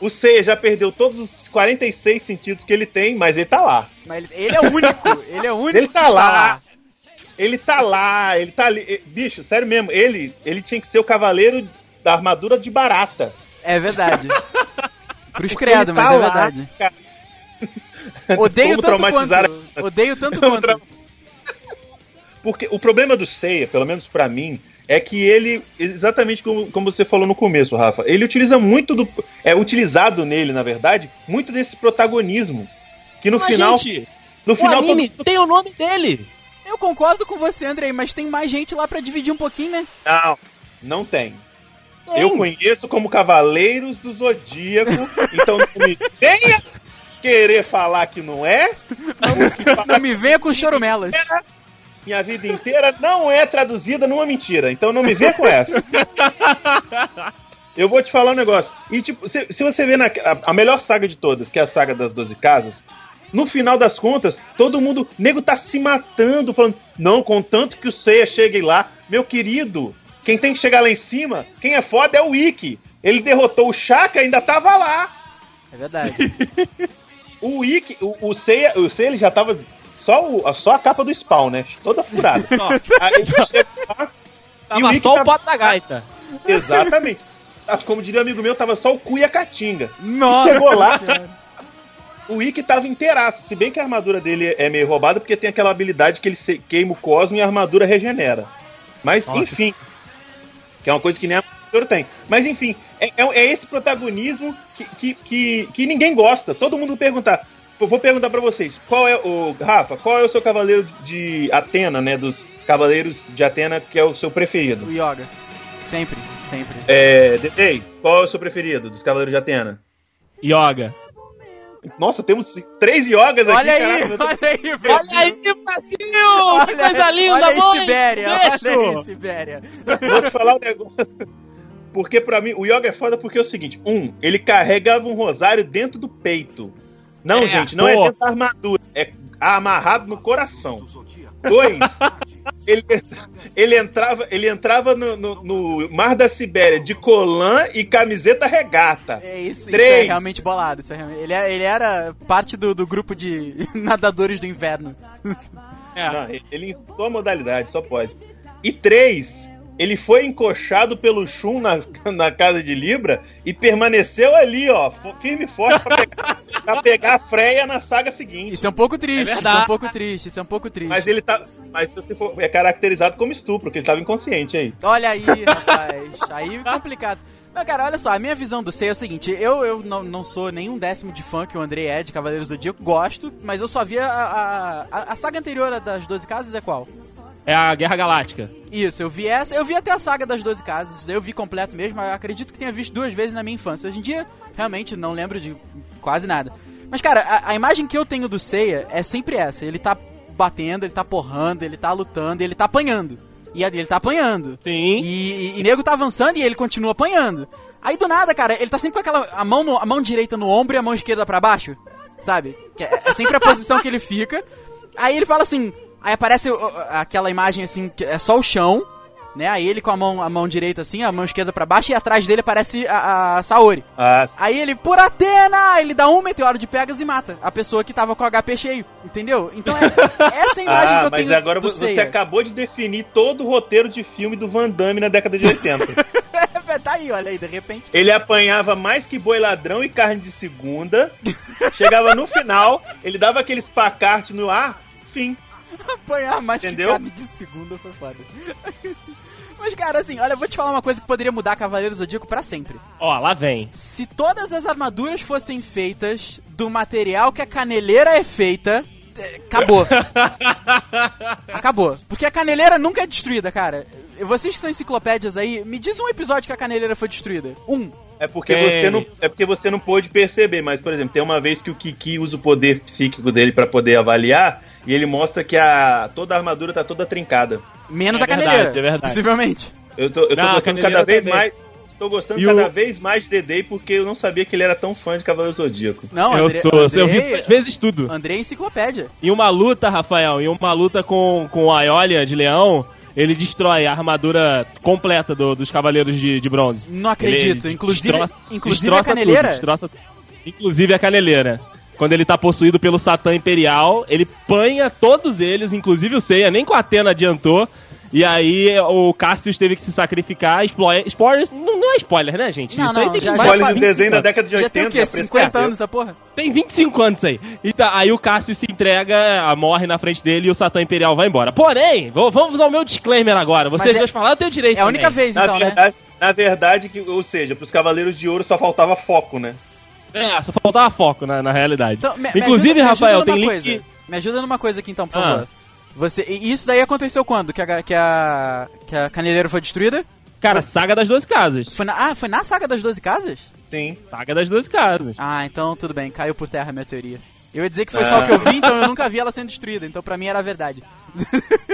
O Seiya já perdeu todos os 46 sentidos que ele tem, mas ele tá lá. Mas ele, ele é o único. Ele é o único Ele tá que está lá. Ele tá lá, ele tá ali. Bicho, sério mesmo, ele, ele tinha que ser o cavaleiro da armadura de barata. É verdade. Cruz credo, ele mas tá é lá, verdade. cara. Odeio tanto quanto. Odeio tanto quanto. Porque o problema do Seiya, pelo menos pra mim, é que ele, exatamente como, como você falou no começo, Rafa, ele utiliza muito do. É utilizado nele, na verdade, muito desse protagonismo. Que no Mas, final. gente, no o final anime tem o nome dele. Eu concordo com você, Andrei, mas tem mais gente lá pra dividir um pouquinho, né? Não, não tem. Tem. Eu conheço como Cavaleiros do Zodíaco, então não me venha querer falar que não é. Não fala me venha com chorumelas. minha vida inteira não é traduzida numa mentira, então não me venha com essa. Eu vou te falar um negócio. E tipo, se, se você vê na, a, a melhor saga de todas, que é a saga das 12 casas, no final das contas, todo mundo, nego tá se matando, falando, não, contanto que o Seiya chegue lá, meu querido, quem tem que chegar lá em cima, quem é foda é o Ikki. Ele derrotou o Shaka e ainda tava lá. É verdade. O Ikki, o, o Seiya, o Seiya ele já tava só, o, só a capa do spawn, né? Toda furada. Aí ele chega lá, e Tava só o pato da gaita. Exatamente. Como diria um amigo meu, tava só o cu e a caatinga. Nossa Chegou lá, Senhora. O Ikki tava inteiraço. Se bem que a armadura dele é meio roubada, porque tem aquela habilidade que ele se- queima o cosmo e a armadura regenera. Mas, Nossa. enfim. Que é uma coisa que nem a armadura tem. Mas, enfim, é, é- é esse protagonismo que, que, que, que ninguém gosta. Todo mundo perguntar. Eu vou perguntar pra vocês. Qual é o. Rafa, qual é o seu cavaleiro de Atena, né? Dos cavaleiros de Atena, que é o seu preferido? O Yoga. Sempre, sempre. É. Detei, qual é o seu preferido dos cavaleiros de Atena? Yoga. Nossa, temos três yogas aqui. Olha aí, caraca, olha aí, Olha Brasil. aí, Brasil! Que coisa linda, olha aí, mãe! Sibéria, Beijo! olha aí, Sibéria. Vou te falar um negócio. Porque pra mim, o yoga é foda porque é o seguinte: um, ele carregava um rosário dentro do peito. Não, É, gente, não é pô. dentro da armadura, é amarrado no coração. Dois, ele, ele entrava, ele entrava no, no- no Mar da Sibéria de colã e camiseta regata. É isso, isso Três. é realmente bolado. Isso é realmente- ele, ele era parte do, do grupo de nadadores do inverno. É. Não, ele em sua modalidade, só pode. E três, ele foi encoxado pelo Shun na, na casa de Libra e permaneceu ali, ó, firme e forte pra pegar, pra pegar a freia na saga seguinte. Isso é um pouco triste, É isso é um pouco triste, isso é um pouco triste. Mas ele tá. Mas se você for. É caracterizado como estupro, porque ele tava inconsciente aí. Olha aí, rapaz. Aí é complicado. Não, cara, olha só, a minha visão do Sei é o seguinte, eu, eu não, não sou nenhum décimo de fã que o Andrei é de Cavaleiros do Zodíaco, gosto, mas eu só vi a, a, a, a saga anterior das 12 casas é qual? É a Guerra Galáctica. Isso, eu vi essa, eu vi até a saga das 12 casas, isso daí eu vi completo mesmo, eu acredito que tenha visto duas vezes na minha infância. Hoje em dia, realmente, não lembro de quase nada. Mas, cara, a, a imagem que eu tenho do Seiya é sempre essa, ele tá batendo, ele tá porrando, ele tá lutando, ele tá apanhando. E ele tá apanhando. Sim. E, e, e nego tá avançando e ele continua apanhando. Aí do nada, cara, ele tá sempre com aquela. A mão, no- a mão direita no ombro e a mão esquerda pra baixo. Sabe? Que é, é sempre a posição que ele fica. Aí ele fala assim. Aí aparece aquela imagem assim, que é só o chão. Né? Aí ele com a mão, a mão direita assim, a mão esquerda pra baixo e atrás dele aparece a, a Saori. Ah, Aí ele, por Atena! Ele dá um meteoro de Pegas e mata a pessoa que tava com o HP cheio. Entendeu? Então é essa imagem que ah eu mas tenho. agora do você Seiya. acabou de definir todo o roteiro de filme do Van Damme na década de 80. tá aí, olha aí, de repente. Ele apanhava mais que boi ladrão e carne de segunda. Chegava no final, ele dava aquele espacarte no ar, fim. Apanhar mais Entendeu? que carne de segunda foi foda. Mas, cara, assim, olha, eu vou te falar uma coisa que poderia mudar Cavaleiros do Zodíaco pra sempre. Ó, lá vem. Se todas as armaduras fossem feitas do material que a caneleira é feita, é, acabou. acabou. Porque a caneleira nunca é destruída, cara. Vocês que são enciclopédias aí, me diz um episódio que a caneleira foi destruída. Um. É porque, Tem. você não, é porque você não pôde perceber, mas, por exemplo, tem uma vez que o Kiki usa o poder psíquico dele pra poder avaliar, e ele mostra que a, toda a armadura tá toda trincada. Menos É a caneleira. verdade, é verdade. Possivelmente. Eu tô, eu tô Não, gostando cada vez também. mais. Estou gostando E cada o- vez mais de Dedei porque eu não sabia que ele era tão fã de Cavaleiro Zodíaco. Não, eu André, sou, eu vi duas vezes tudo. Andrei é enciclopédia. Em uma luta, Rafael, em uma luta com, com a Aeolia de leão, ele destrói a armadura completa do- dos Cavaleiros de, de Bronze. Não acredito. Ele Inclusive, destroça- inclusive destroça a caneleira. tudo, destroça inclusive a caneleira. Quando ele tá possuído pelo Satã Imperial, ele panha todos eles, inclusive o Seiya, nem com a Atena adiantou. E aí o Cassius teve que se sacrificar. Spoiler, spoilers, não, não é spoiler, né, gente? Não, Isso aí não, tem que já- vai- já- Olha, de desenho da década de Já 80. tem o quê? a preço 50 perdeu. anos essa porra? Tem 25 anos aí. Então, aí o Cassius se entrega, morre na frente dele e o Satã Imperial vai embora. Porém, vou- vamos ao meu disclaimer agora. Vocês é- dois falaram, eu tenho direito É a única também. vez, Na então, né? verdade, na verdade que, ou seja, pros Cavaleiros de Ouro só faltava foco, né? É, só faltava foco na, na realidade. Então, me- me Inclusive, ajuda- me Rafael, ajuda tem link... coisa. Me ajuda numa coisa aqui então, por Ah. favor. Você, e isso daí aconteceu quando? Que a, que a, que a Caneleiro foi destruída? Cara, Saga das 12 Casas. Foi na, ah, foi na saga das 12 casas? Sim. Saga das 12 Casas. Ah, então tudo bem, caiu por terra a minha teoria. Eu ia dizer que foi só o que eu vi, então eu nunca vi ela sendo destruída, então pra mim era verdade.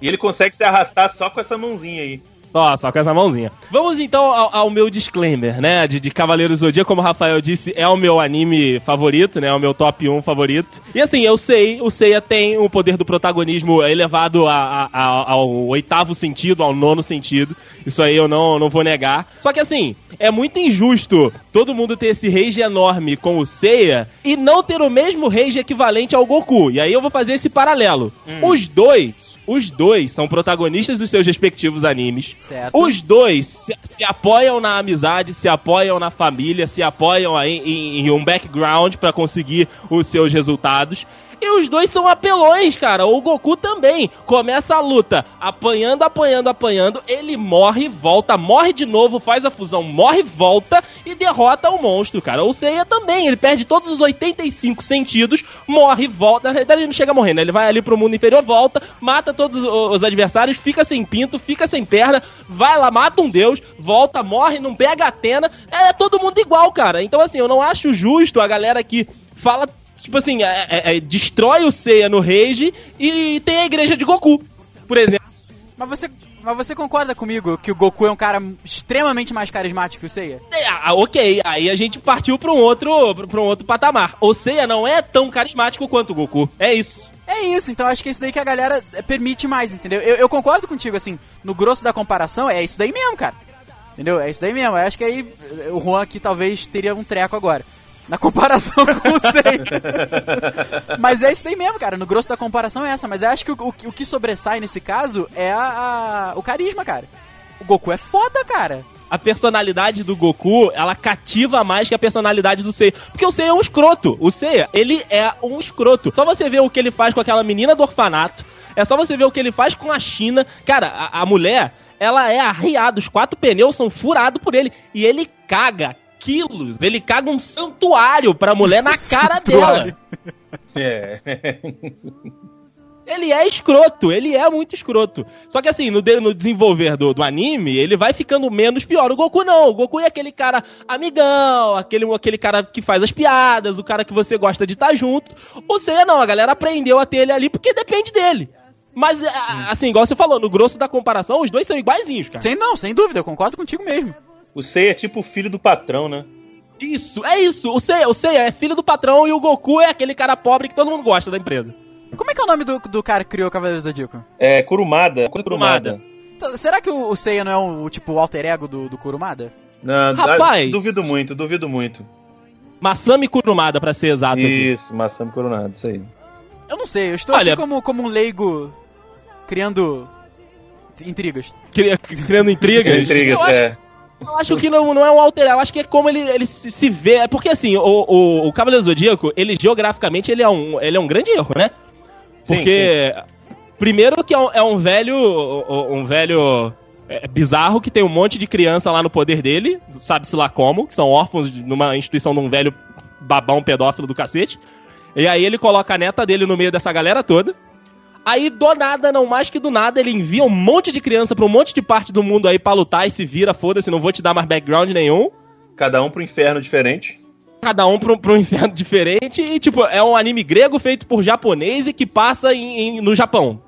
E ele consegue se arrastar só com essa mãozinha aí. Só, só com essa mãozinha. Vamos então ao, ao meu disclaimer, né? De, de Cavaleiros do Zodíaco, como o Rafael disse, é o meu anime favorito, né? É o meu top 1 favorito. E assim, eu sei, o Seiya tem o poder do protagonismo elevado a- a- a- ao oitavo sentido, ao nono sentido. Isso aí eu não, não vou negar. Só que assim, é muito injusto todo mundo ter esse rage enorme com o Seiya e não ter o mesmo rage equivalente ao Goku. E aí eu vou fazer esse paralelo. Os dois. Os dois são protagonistas dos seus respectivos animes. Certo. Os dois se, se apoiam na amizade, se apoiam na família, se apoiam aí em, em um background pra conseguir os seus resultados. E os dois são apelões, cara. O Goku também começa a luta apanhando, apanhando, apanhando. Ele morre, volta, morre de novo, faz a fusão, morre, volta e derrota o monstro, cara. O Seiya também, ele perde todos os 85 sentidos, morre, volta. Na realidade, ele não chega a morrer, né? Ele vai ali pro mundo inferior, volta, mata todos os adversários, fica sem pinto, fica sem perna, vai lá, mata um deus, volta, morre, não pega a Atena. É todo mundo igual, cara. Então, assim, eu não acho justo a galera que fala Tipo assim, é- é- é, destrói o Seiya no Rage e tem a igreja de Goku, por exemplo. Mas você, mas você concorda comigo que o Goku é um cara extremamente mais carismático que o Seiya? É, ah, ok, aí a gente partiu pra um outro, pra um outro patamar. O Seiya não é tão carismático quanto o Goku. É isso. É isso, então acho que é isso daí que a galera permite mais, entendeu? Eu, eu concordo contigo, assim, no grosso da comparação, é isso daí mesmo, cara. Entendeu? É isso daí mesmo. Eu acho que aí o Juan aqui talvez teria um treco agora. Na comparação com o Seiya. mas é isso daí mesmo, cara. No grosso da comparação é essa. Mas eu acho que o, o, o que sobressai nesse caso é a, a- o carisma, cara. O Goku é foda, cara. A personalidade do Goku, ela cativa mais que a personalidade do Seiya. Porque o Seiya é um escroto. O Seiya, ele é um escroto. Só você ver o que ele faz com aquela menina do orfanato. É só você ver o que ele faz com a China. Cara, a, a mulher, ela é arriada. Os quatro pneus são furados por ele. E ele caga quilos. Ele caga um santuário pra mulher na cara dela. É. Ele é escroto, ele é muito escroto. Só que assim, no, no desenvolver do, do anime, ele vai ficando menos pior. O Goku não, o Goku é aquele cara amigão, aquele, aquele cara que faz as piadas, o cara que você gosta de estar junto. O Seiya não, a galera aprendeu a ter ele ali porque depende dele. Mas, assim, igual você falou, no grosso da comparação, os dois são iguaizinhos, cara. Sem, não, sem dúvida, eu concordo contigo mesmo. O Sei é tipo o filho do patrão, né? Isso, é isso. O Seiya, o Seiya é filho do patrão e o Goku é aquele cara pobre que todo mundo gosta da empresa. Como é que é o nome do, do cara que criou o Cavaleiro do Zodíaco? É Kurumada. Kurumada. Então, Será que o, o Seiya não é um, o tipo o alter ego do, do Kurumada? Não, Rapaz. Duvido muito, duvido muito. Masami Kurumada, pra ser exato. aqui. Isso, Massami Kurumada, isso aí. Eu não sei, eu estou Olha- aqui como, como um leigo criando intrigas. Cria- Criando intrigas. Intrigas, Eu acho- é. Eu acho que não, não é um alter, eu acho que é como ele, ele se, se vê. É porque assim, o, o, o Cavaleiro Zodíaco, ele geograficamente ele é um, ele é um grande erro, né? Porque, primeiro que é um, é um velho. Um velho é, bizarro que tem um monte de criança lá no poder dele, sabe-se lá como, que são órfãos de- numa instituição de um velho babão pedófilo do cacete. E aí ele coloca a neta dele no meio dessa galera toda. Aí, do nada, não mais que do nada, ele envia um monte de criança pra um monte de parte do mundo aí pra lutar e se vira, foda-se, não vou te dar mais background nenhum. Cada um pro inferno diferente. Cada um pra, um- pra um inferno diferente e, tipo, é um anime grego feito por japonês e que passa em, em- no Japão.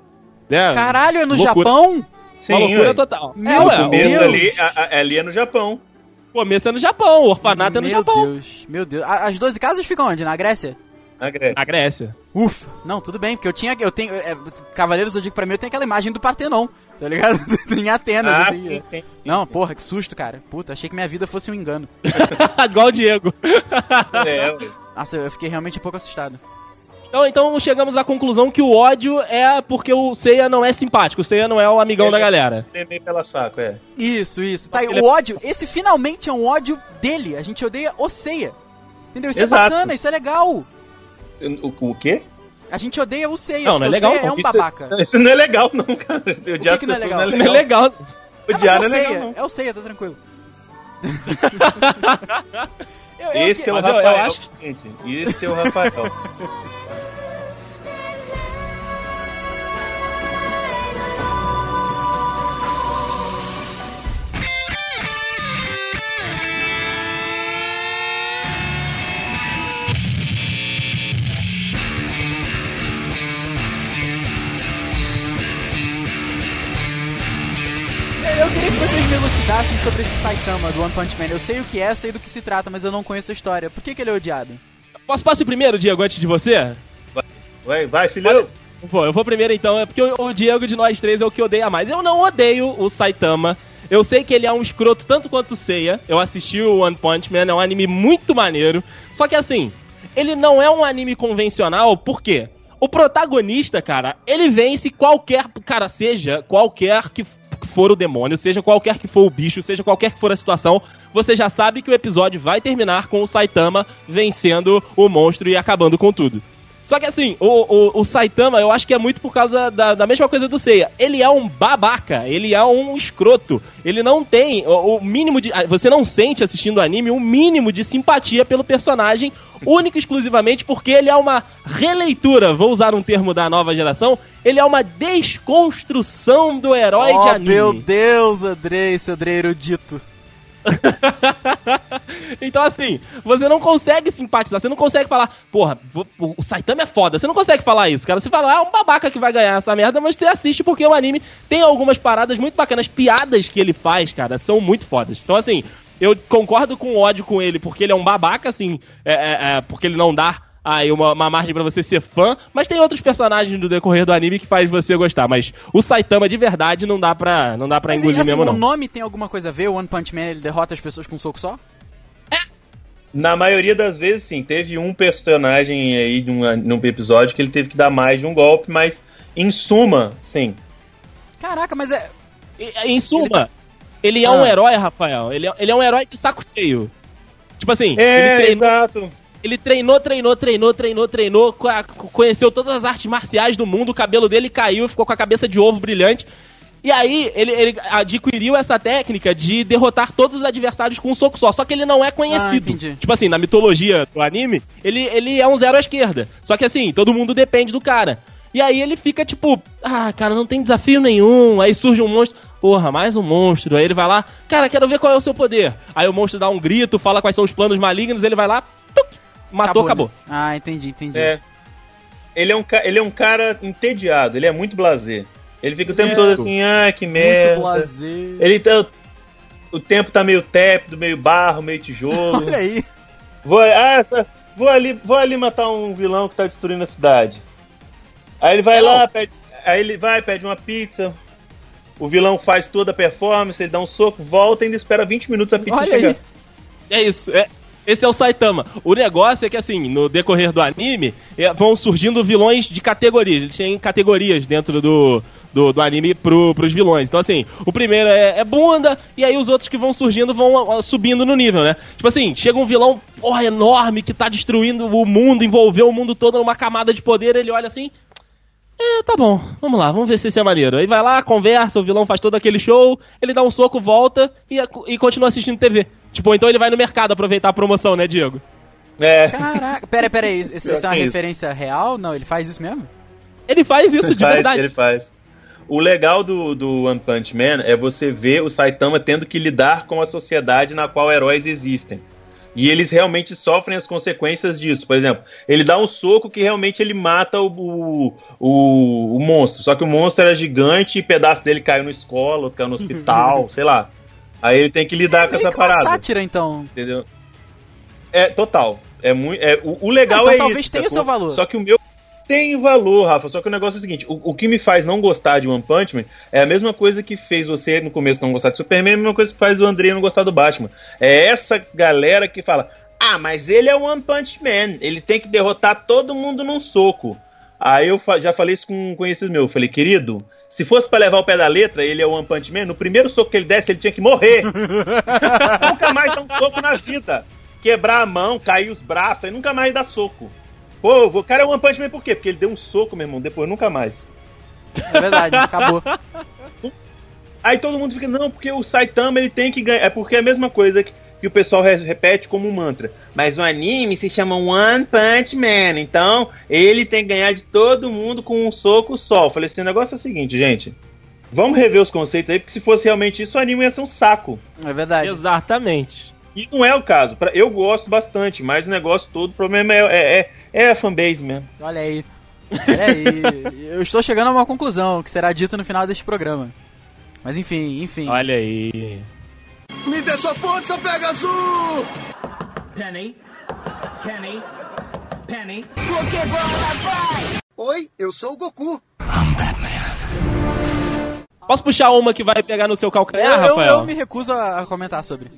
Né? Caralho, é no Loucura. Japão? Sim, Uma loucura ué. total. Meu é, O ué, começo Deus. ali, a- a- ali é no Japão. o começo é no Japão, o orfanato é no meu Japão. Deus, meu Deus. As 12 casas ficam onde? Na Grécia? Na Grécia. Na Grécia. Ufa. Não, tudo bem, porque eu tinha. Eu tenho. É, Cavaleiros do Zodíaco pra mim, eu tenho aquela imagem do Partenon, tá ligado? em Atenas, Ah, assim. sim, sim. Não, porra, que susto, cara. Puta, achei que minha vida fosse um engano. Igual o Diego. É. Nossa, eu fiquei realmente um pouco assustado. Então, então chegamos à conclusão que o ódio é porque o Seiya não é simpático, o Seiya não é o amigão Ele da é- galera. Ele é meio pela saco, é. Isso, isso. Tá, Ele é- o ódio, esse finalmente é um ódio dele. A gente odeia o Seiya. Entendeu? Isso Exato. é bacana, isso é legal. O, o quê? A gente odeia o Seiya. Não, não é legal, o é não. um Isso- babaca. Isso não é legal, não, cara. Odiar que não é as pessoas legal? Isso não é legal. Ah, mas Odiar é não o é legal, Seiya, não. é o Seiya, tá tranquilo. Eu- eu Esse que- é o Mas eu- eu Rafael, acho- gente. Esse é o Rafael. Elucidassem sobre esse Saitama do One Punch Man. Eu sei o que é, sei do que se trata, mas eu não conheço a história. Por que, que ele é odiado? Posso passar primeiro, Diego, antes de você? Vai, vai, filhão. Pô, eu vou primeiro então, é porque o, Diego de nós três é o que odeia mais. Eu não odeio o Saitama. Eu sei que ele é um escroto tanto quanto o Seiya. Eu assisti o One Punch Man, é um anime muito maneiro. Só que assim, ele não é um anime convencional, por quê? O protagonista, cara, ele vence qualquer. Cara, seja qualquer que que for o demônio, seja qualquer que for o bicho, seja qualquer que for a situação, você já sabe que o episódio vai terminar com o Saitama vencendo o monstro e acabando com tudo. Só que assim, o, o, o Saitama, eu acho que é muito por causa da, da mesma coisa do Seiya. Ele é um babaca, ele é um escroto. Ele não tem o, o mínimo de. ah, Você não sente assistindo o anime um mínimo de simpatia pelo personagem, único e exclusivamente porque ele é uma releitura, vou usar um termo da nova geração, ele é uma desconstrução do herói de oh, anime. meu Deus, Andrei, esse Andrei erudito. então, assim, você não consegue simpatizar, você não consegue falar, porra, o Saitama é foda. Você não consegue falar isso, cara. Você fala, ah, é um babaca que vai ganhar essa merda, mas você assiste porque o anime tem algumas paradas muito bacanas. Piadas que ele faz, cara, são muito fodas. Então, assim, eu concordo com o ódio com ele porque ele é um babaca, assim, é, é, é, porque ele não dá aí uma, uma margem pra você ser fã, mas tem outros personagens do decorrer do anime que faz você gostar, mas o Saitama de verdade não dá pra, não dá pra Mas, engolir assim, mesmo o não. nome tem alguma coisa a ver? O One Punch Man, ele derrota as pessoas com um soco só? Na maioria das vezes, sim. Teve um personagem aí num, num episódio que ele teve que dar mais de um golpe, mas em suma, sim. Caraca, mas é... E- Em suma, ele, Ele é tá- um Ah. herói, Rafael. Ele é, ele é um herói de saco cheio. Tipo assim, É, ele, treinou, exato. Ele treinou, treinou, treinou, treinou, treinou, co- conheceu todas as artes marciais do mundo, o cabelo dele caiu, ficou com a cabeça de ovo brilhante. E aí, ele, ele adquiriu essa técnica de derrotar todos os adversários com um soco só. Só que ele não é conhecido. Ah, tipo assim, na mitologia do anime, ele, ele é um zero à esquerda. Só que assim, todo mundo depende do cara. E aí ele fica tipo, ah, cara, não tem desafio nenhum. Aí surge um monstro, porra, mais um monstro. Aí ele vai lá, cara, quero ver qual é o seu poder. Aí o monstro dá um grito, fala quais são os planos malignos, ele vai lá, matou, acabou. né? Ah, entendi, entendi. É. Ele é, um, ele é um cara entediado, ele é muito blazer. Ele fica o tempo É. todo assim, ah, que merda. Muito blazer. Ele tá. O tempo tá meio tépido, meio barro, meio tijolo. Olha aí. Vou, ah, essa- vou, ali, vou ali matar um vilão que tá destruindo a cidade. Aí ele vai É, lá, não. pede, aí ele vai, pede uma pizza. O vilão faz toda a performance, ele dá um soco, volta e ainda espera 20 minutos a pizza Olha chegar. aí. É isso, é. Esse é o Saitama. O negócio é que, assim, no decorrer do anime, é, vão surgindo vilões de categorias. Eles têm categorias dentro do, do, do anime pro, pros vilões. Então, assim, o primeiro é, é bunda, e aí os outros que vão surgindo vão subindo no nível, né? Tipo assim, chega um vilão, porra, enorme, que tá destruindo o mundo, envolveu o mundo todo numa camada de poder, ele olha assim. É, tá bom, vamos lá, vamos ver se esse é maneiro. Aí vai lá, conversa, o vilão faz todo aquele show, ele dá um soco, volta e, e continua assistindo TV. Tipo, então ele vai no mercado aproveitar a promoção, né, Diego? É. Caraca. Pera, pera aí. Isso, isso é uma que isso. referência real? Não, ele faz isso mesmo? Ele faz isso de faz, verdade. Ele faz. O legal do, do One Punch Man é você ver o Saitama tendo que lidar com a sociedade na qual heróis existem. E eles realmente sofrem as consequências disso. Por exemplo, ele dá um soco que realmente ele mata o, o, o, o monstro. Só que o monstro era gigante e pedaço dele caiu na escola, caiu no hospital, sei lá. Aí ele tem que lidar com Meio essa parada. sátira, então. Entendeu? É, total. É muito, é, o, o legal Ah, então é talvez isso. tenha sacou? seu valor. Só que o meu tem valor, Rafa. Só que o negócio é o seguinte: o, o que me faz não gostar de One Punch Man é a mesma coisa que fez você no começo não gostar de Superman, é a mesma coisa que faz o André não gostar do Batman. É essa galera que fala. Ah, mas ele é o One Punch Man. Ele tem que derrotar todo mundo num soco. Aí eu fa- já falei isso com um conhecido meu. Eu falei, querido, se fosse pra levar o pé da letra, ele é o One Punch Man, no primeiro soco que ele desse, ele tinha que morrer. nunca mais dá um soco na vida. Quebrar a mão, cair os braços, aí nunca mais dá soco. Pô, o cara é o One Punch Man por quê? Porque ele deu um soco, meu irmão, depois nunca mais. É verdade, acabou. Aí todo mundo fica, não, porque o Saitama ele tem que ganhar. É porque é a mesma coisa que, que o pessoal re- repete como um mantra. Mas o anime se chama One Punch Man. Então ele tem que ganhar de todo mundo com um soco só. Eu falei assim: o negócio é o seguinte, gente. Vamos rever os conceitos aí, porque se fosse realmente isso, o anime ia ser um saco. É verdade. Exatamente. E não é o caso. Eu gosto bastante, mas o negócio todo, o problema é, é, é, é a fanbase mesmo. Olha aí. Olha aí. Eu estou chegando a uma conclusão que será dita no final deste programa. Mas enfim, enfim. Olha aí. Me dê sua força, Pegasus! Penny. Penny. Penny. Oi, eu sou o Goku. Posso puxar uma que vai pegar no seu calcanhar, Eu, eu, Rafael? eu me recuso a comentar sobre.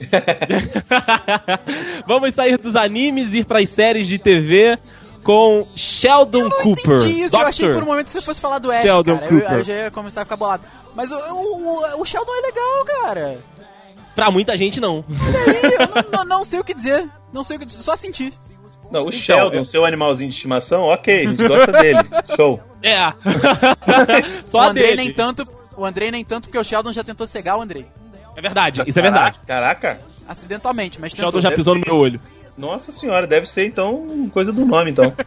Vamos sair dos animes e ir pras séries de TV com Sheldon Eu não Cooper. entendi isso, eu achei por um momento que você fosse falar do Ash, Sheldon cara. Eu, Cooper. eu já ia começar a ficar bolado. Mas o, o, o Sheldon é legal, cara. Pra muita gente, não. E eu não, não- não sei o que dizer. Não sei o que dizer, só sentir. Não, o Então, Sheldon, eu- seu animalzinho de estimação, ok, a gente gosta dele. Show. É. Só o Andrei dele. nem tanto. O Andrei nem tanto, porque o Sheldon já tentou cegar o Andrei. É verdade, isso é verdade. Caraca. Acidentalmente, mas O tentou. Sheldon já pisou no meu olho. Nossa senhora, deve ser então coisa do nome, então.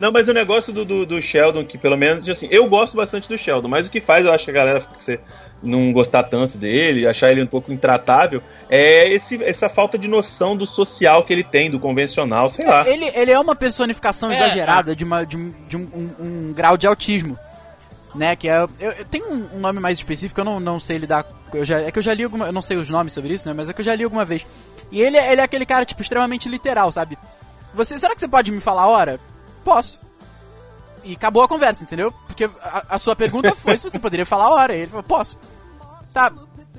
Não, mas o negócio do, do, do Sheldon, que pelo menos, assim, eu gosto bastante do Sheldon, mas o que faz eu acho que a galera você não gostar tanto dele, achar ele um pouco intratável, é esse, essa falta de noção do social que ele tem, do convencional, sei lá. Ele, ele é uma personificação É, exagerada de, uma, de, um, de um, um- um grau de autismo. Né, que é. Eu, eu- tem um, nome mais específico, eu não, não sei lidar. Eu já, é que eu já li alguma. Eu não sei os nomes sobre isso, né? Mas é que eu já li alguma vez. E ele, é- ele é aquele cara, tipo, extremamente literal, sabe? Você, será que você pode me falar a hora? Posso. E acabou a conversa, entendeu? Porque a, a sua pergunta foi se você poderia falar a hora. E ele falou, posso. Tá,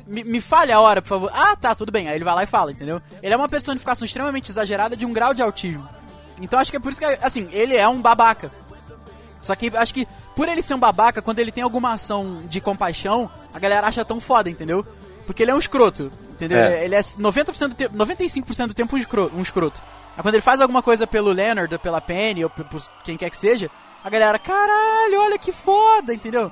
me, me fale a hora, por favor. Ah, tá, tudo bem. Aí ele vai lá e fala, entendeu? Ele é uma personificação extremamente exagerada de um grau de autismo. Então acho que é por isso que, assim, ele é um babaca. Só que acho que por ele ser um babaca, quando ele tem alguma ação de compaixão, a galera acha tão foda, entendeu? Porque ele é um escroto, entendeu? É. Ele é 90% do tempo, 95% do tempo um escroto, um escroto. Aí quando ele faz alguma coisa pelo Leonard, ou pela Penny, ou por quem quer que seja, a galera, caralho, olha que foda, entendeu?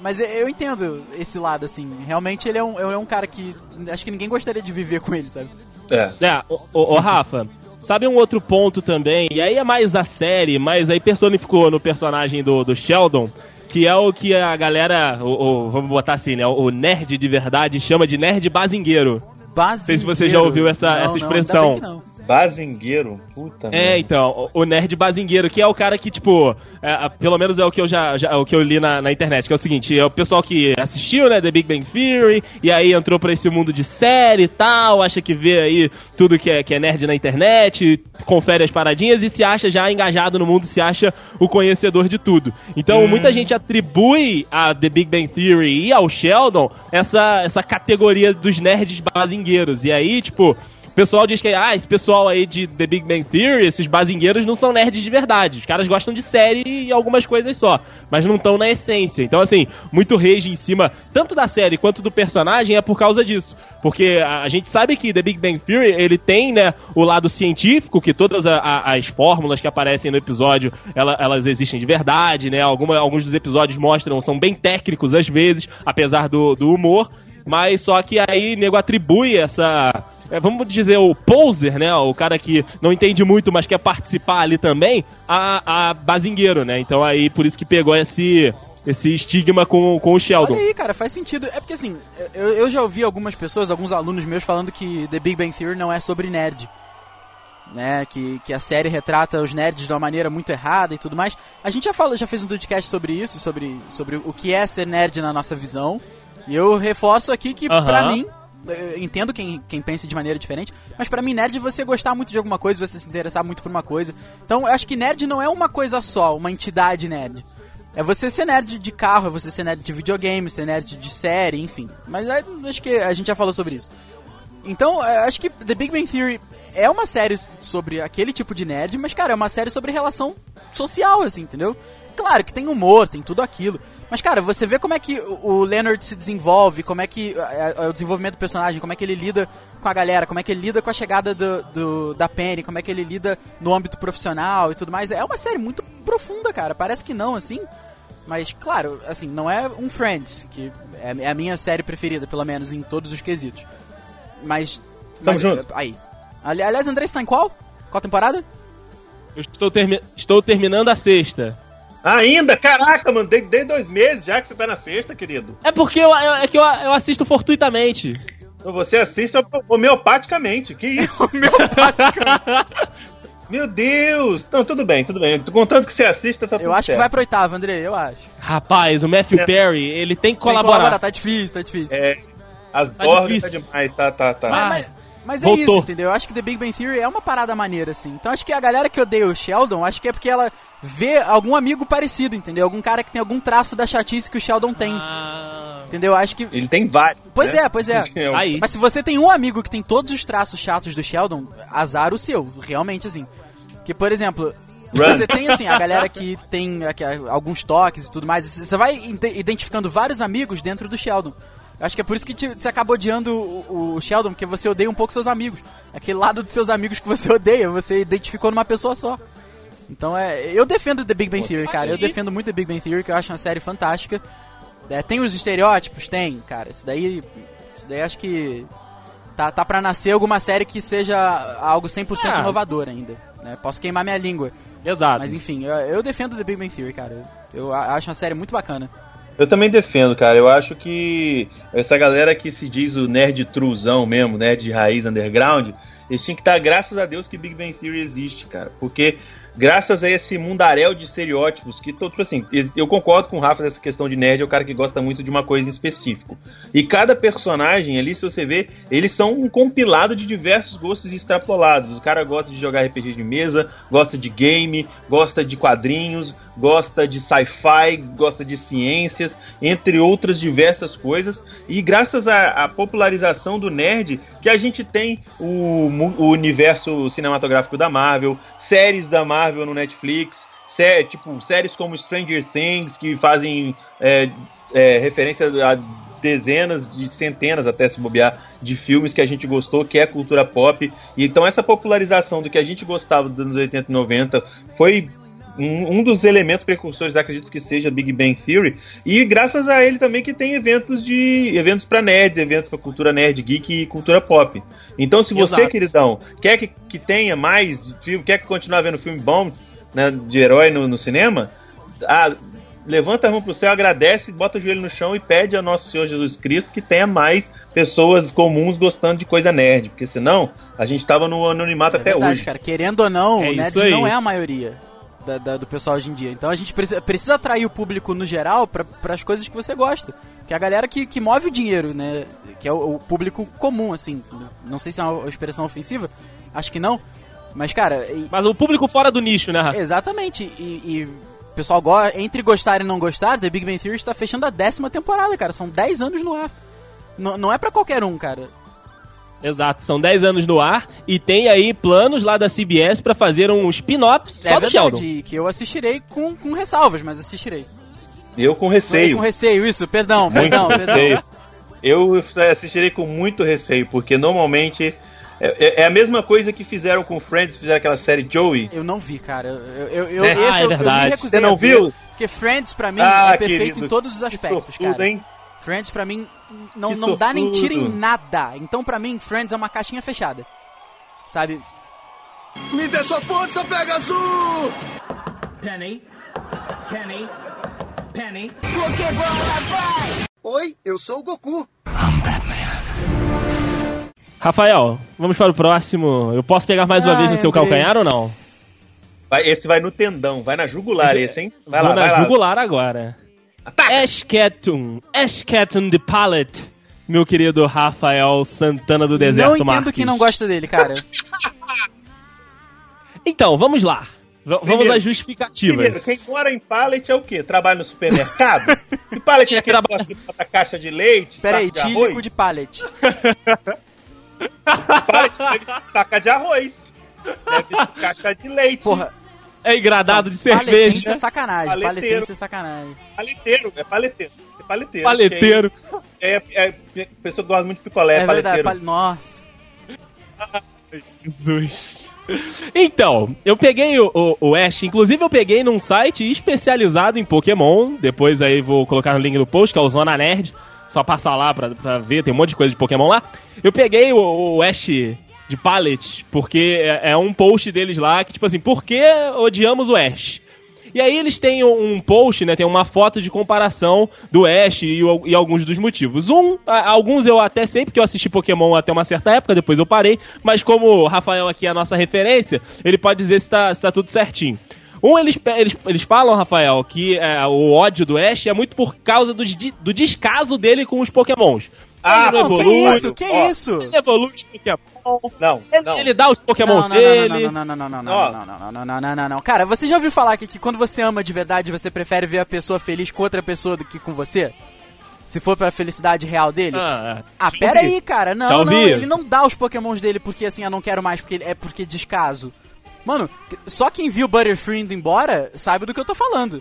Mas eu- entendo esse lado, assim. Realmente ele é um, ele é um cara que acho que ninguém gostaria de viver com ele, sabe? É. É, ô, ô, ô, Rafa, sabe um outro ponto também? E aí é mais a série, mas aí personificou no personagem do, do Sheldon, que é o que a galera, o, o- vamos botar assim, né? O nerd de verdade chama de nerd bazingueiro. Base. sei se você já ouviu essa- essa expressão. Bazingueiro? Puta É, então, o nerd bazingueiro, que é o cara que, tipo, é, pelo menos é o que eu já, já- o que eu li na, na internet, que é o seguinte, é o pessoal que assistiu, né, The Big Bang Theory, e aí entrou pra esse mundo de série e tal, acha que vê aí tudo que é, que é nerd na internet, confere as paradinhas e se acha já engajado no mundo, se acha o conhecedor de tudo. Então, muita gente atribui a The Big Bang Theory e ao Sheldon essa, essa categoria dos nerds bazingueiros. E aí, tipo, pessoal diz que, ah, esse pessoal aí de The Big Bang Theory, esses bazingueiros não são nerds de verdade. Os caras gostam de série e algumas coisas só, mas não estão na essência. Então, assim, muito rage em cima, tanto da série quanto do personagem, é por causa disso. Porque a, gente sabe que The Big Bang Theory, ele tem, né, o lado científico, que todas a- a- as fórmulas que aparecem no episódio, ela- elas existem de verdade, né? Alguma, alguns dos episódios mostram, são bem técnicos às vezes, apesar do, do humor. Mas só que aí nego atribui essa. É, vamos dizer, o poser, né? O cara que não entende muito, mas quer participar ali também, a, a bazingueiro, né? Então aí por isso que pegou esse, esse estigma com, com o Sheldon. Olha aí, cara, faz sentido. É porque assim, eu, eu já ouvi algumas pessoas, alguns alunos meus falando que The Big Bang Theory não é sobre nerd. Né, que, que a série retrata os nerds de uma maneira muito errada e tudo mais. A gente já falou, já fez um podcast sobre isso, sobre, sobre o que é ser nerd na nossa visão. E eu reforço aqui que, Aham. pra mim, entendo quem, quem pensa de maneira diferente, mas pra mim, nerd é você gostar muito de alguma coisa, você se interessar muito por uma coisa. Então, eu acho que nerd não é uma coisa só, uma entidade nerd. É você ser nerd de carro, é você ser nerd de videogame, ser nerd de série, enfim. Mas é, acho que a gente já falou sobre isso. Então, eu acho que The Big Bang Theory é uma série sobre aquele tipo de nerd, mas, cara, é uma série sobre relação social, assim, entendeu? Claro que tem humor, tem tudo aquilo. Mas, cara, você vê como é que o Leonard se desenvolve, como é que é, é, o desenvolvimento do personagem, como é que ele lida com a galera, como é que ele lida com a chegada do, do- da Penny, como é que ele lida no âmbito profissional e tudo mais. É uma série muito profunda, cara. Parece que não, assim. Mas, claro, assim, não é um Friends, que é é a minha série preferida, pelo menos em todos os quesitos. Mas. mas junto. Aí. Ali- Aliás, André, você tá em qual? Qual temporada? Eu estou, termi- estou terminando a sexta. Ainda? Caraca, mano, desde, desde dois meses já que você tá na sexta, querido. É porque eu, eu- é que eu, eu assisto fortuitamente. Então você assiste homeopaticamente, que isso? Meu Deus! Então, tudo bem, tudo bem. Contanto que você assista, tá tudo Eu acho que certo. vai pro oitavo, André, eu acho. Rapaz, o Matthew É. Perry, ele tem que Tem que colaborar. Tá difícil, tá difícil. É, as Tá bordas tá difícil. demais, tá, tá, tá. Mas, mas- mas é voltou. isso, entendeu? Eu acho que The Big Bang Theory é uma parada maneira, assim. Então acho que a galera que odeia o Sheldon, acho que é porque ela vê algum amigo parecido, entendeu? Algum cara que tem algum traço da chatice que o Sheldon tem. Ah, Entendeu? Acho que. Ele tem vários. Pois né? é, pois é. Aí. Mas se você tem um amigo que tem todos os traços chatos do Sheldon, azar o seu, realmente, assim. Que, por exemplo, Run. você tem, assim, a galera que tem aqui, alguns toques e tudo mais, você vai ide- identificando vários amigos dentro do Sheldon. Acho que é por isso que te- você acaba odiando o, o Sheldon, porque você odeia um pouco seus amigos. Aquele lado dos seus amigos que você odeia, você identificou numa pessoa só. Então é. Eu defendo The Big Bang Theory, cara. Eu defendo muito The Big Bang Theory, que eu acho uma série fantástica. É, tem os estereótipos? Tem, cara. Isso daí. Isso daí acho que. Tá, tá pra nascer alguma série que seja algo 100% Ah. inovador ainda. Né? Posso queimar minha língua. exato. Mas enfim, eu, eu defendo The Big Bang Theory, cara. Eu, acho uma série muito bacana. Eu também defendo, cara. Eu acho que essa galera que se diz o nerd truzão mesmo, nerd de raiz underground, eles tinham que estar, graças a Deus, que Big Bang Theory existe, cara. Porque graças a esse mundaréu de estereótipos, que, tipo assim, eu concordo com o Rafa nessa questão de nerd, é o cara que gosta muito de uma coisa em específico. E cada personagem ali, se você ver, eles são um compilado de diversos gostos extrapolados. O cara gosta de jogar RPG de mesa, gosta de game, gosta de quadrinhos, gosta de sci-fi, gosta de ciências, entre outras diversas coisas. E graças à, à popularização do nerd, que a gente tem o, o universo cinematográfico da Marvel, séries da Marvel no Netflix, sé- tipo séries como Stranger Things, que fazem é, é, referência a dezenas de centenas até se bobear de filmes que a gente gostou, que é cultura pop. E então essa popularização do que a gente gostava dos anos 80 e 90 foi um, um dos elementos precursores, acredito que seja Big Bang Theory, e graças a ele também que tem eventos de eventos para nerds, eventos para cultura nerd, geek e cultura pop. Então, se você, Exato. queridão, quer que, que tenha mais filme, quer que continuar vendo filme bom né, de herói no, no cinema, ah, levanta a mão pro céu, agradece, bota o joelho no chão e pede ao nosso Senhor Jesus Cristo que tenha mais pessoas comuns gostando de coisa nerd, porque senão a gente tava no anonimato É até verdade, hoje. cara. Querendo ou não, É o nerd não é a maioria da- da- do pessoal hoje em dia. Então a gente precisa, precisa atrair o público no geral para as coisas que você gosta. Que é a galera que, que move o dinheiro, né? Que é o, o público comum, assim. Não sei se é uma expressão ofensiva, acho que não. Mas, cara, e- Mas o público fora do nicho, né, exatamente. E, o pessoal, entre gostar e não gostar, The Big Bang Theory está fechando a décima temporada, cara. São 10 anos no ar. N não é pra qualquer um, cara. Exato, são 10 anos no ar e tem aí planos lá da CBS pra fazer um spin-off só é do Sheldon. que eu assistirei com, com ressalvas, mas assistirei. Eu com receio. Com receio, isso, perdão, Muito perdão, perdão. receio. Eu assistirei com muito receio, porque normalmente é, é- é a mesma coisa que fizeram com Friends, fizeram aquela série Joey. Eu não vi, cara. Eu, eu, eu, É? esse Ah, é eu- eu, verdade. me recusei Você não a ver, viu? Porque Friends, pra mim, Ah, é perfeito querido, em todos os aspectos, sortudo, cara. hein? Friends, pra mim, não, Que não dá nem tiro em nada. Então, pra mim, Friends é uma caixinha fechada. Sabe? Me dê sua força, Pegasus! Penny. Penny. Penny. Oi, eu sou o Goku. Rafael, vamos para o próximo. Eu posso pegar mais uma Ai, vez no seu Andrei. calcanhar ou não? Vai- esse vai no tendão, vai na jugular esse, hein? Vai Vou lá, na vai lá. jugular agora. Ataca! Ash Ketchum, Ash Ketchum the Palette, meu querido Rafael Santana do Deserto não entendo Marques. quem não gosta dele, cara. Então, vamos lá. V- vamos Primeiro- às Primeiro, justificativas. quem mora em pallet é o quê? Trabalha no supermercado? que pallet é aquele Trabalha- que bota caixa de leite, Pera aí, saco de arroz? de pallet. Deve ser saca de arroz. Deve ser caixa de leite. Porra, É engradado de paletense cerveja. é sacanagem. Paleteiro. Paletense é sacanagem. Paleteiro, é paleteiro. É paleteiro. Paleteiro. É, é, é pessoa que gosta muito de picolé, É, é, verdade. paleteiro. pal- Nossa. Jesus. Então, eu peguei o, o, o Ash, inclusive eu peguei num site especializado em Pokémon. Depois aí vou colocar no link no post, que é o Zona Nerd. Só passar lá pra, pra ver, tem um monte de coisa de Pokémon lá. Eu peguei o, o Ash de Pallet, porque é, é um post deles lá que, tipo assim, por que odiamos o Ash? E aí eles têm um post, né? Tem uma foto de comparação do Ash e, e alguns dos motivos. Um, a- alguns eu até sei, porque eu assisti Pokémon até uma certa época, depois eu parei. Mas como o Rafael aqui é a nossa referência, ele pode dizer se tá, se tá tudo certinho. Um, eles, eles, eles falam, Rafael, que é, o ódio do Ash é muito por causa do, do descaso dele com os Pokémons. Ah, não Não, que evolui, isso? Que Ó, isso? ele evolui os Pokémon, Não, ele, não. ele dá os Pokémons Não, não, dele. não, não, não, não, não, não, não, não, não, não, não, não, não. Cara, você já ouviu falar que, que quando você ama de verdade, você prefere ver a pessoa feliz com outra pessoa do que com você? Se for pra felicidade real dele? Ah, Ah, pera aí, cara. Não, não, ele não dá os pokémons dele porque assim, eu não quero mais, porque ele- é porque descaso. Mano, só quem viu Butterfree indo embora sabe do que eu tô falando.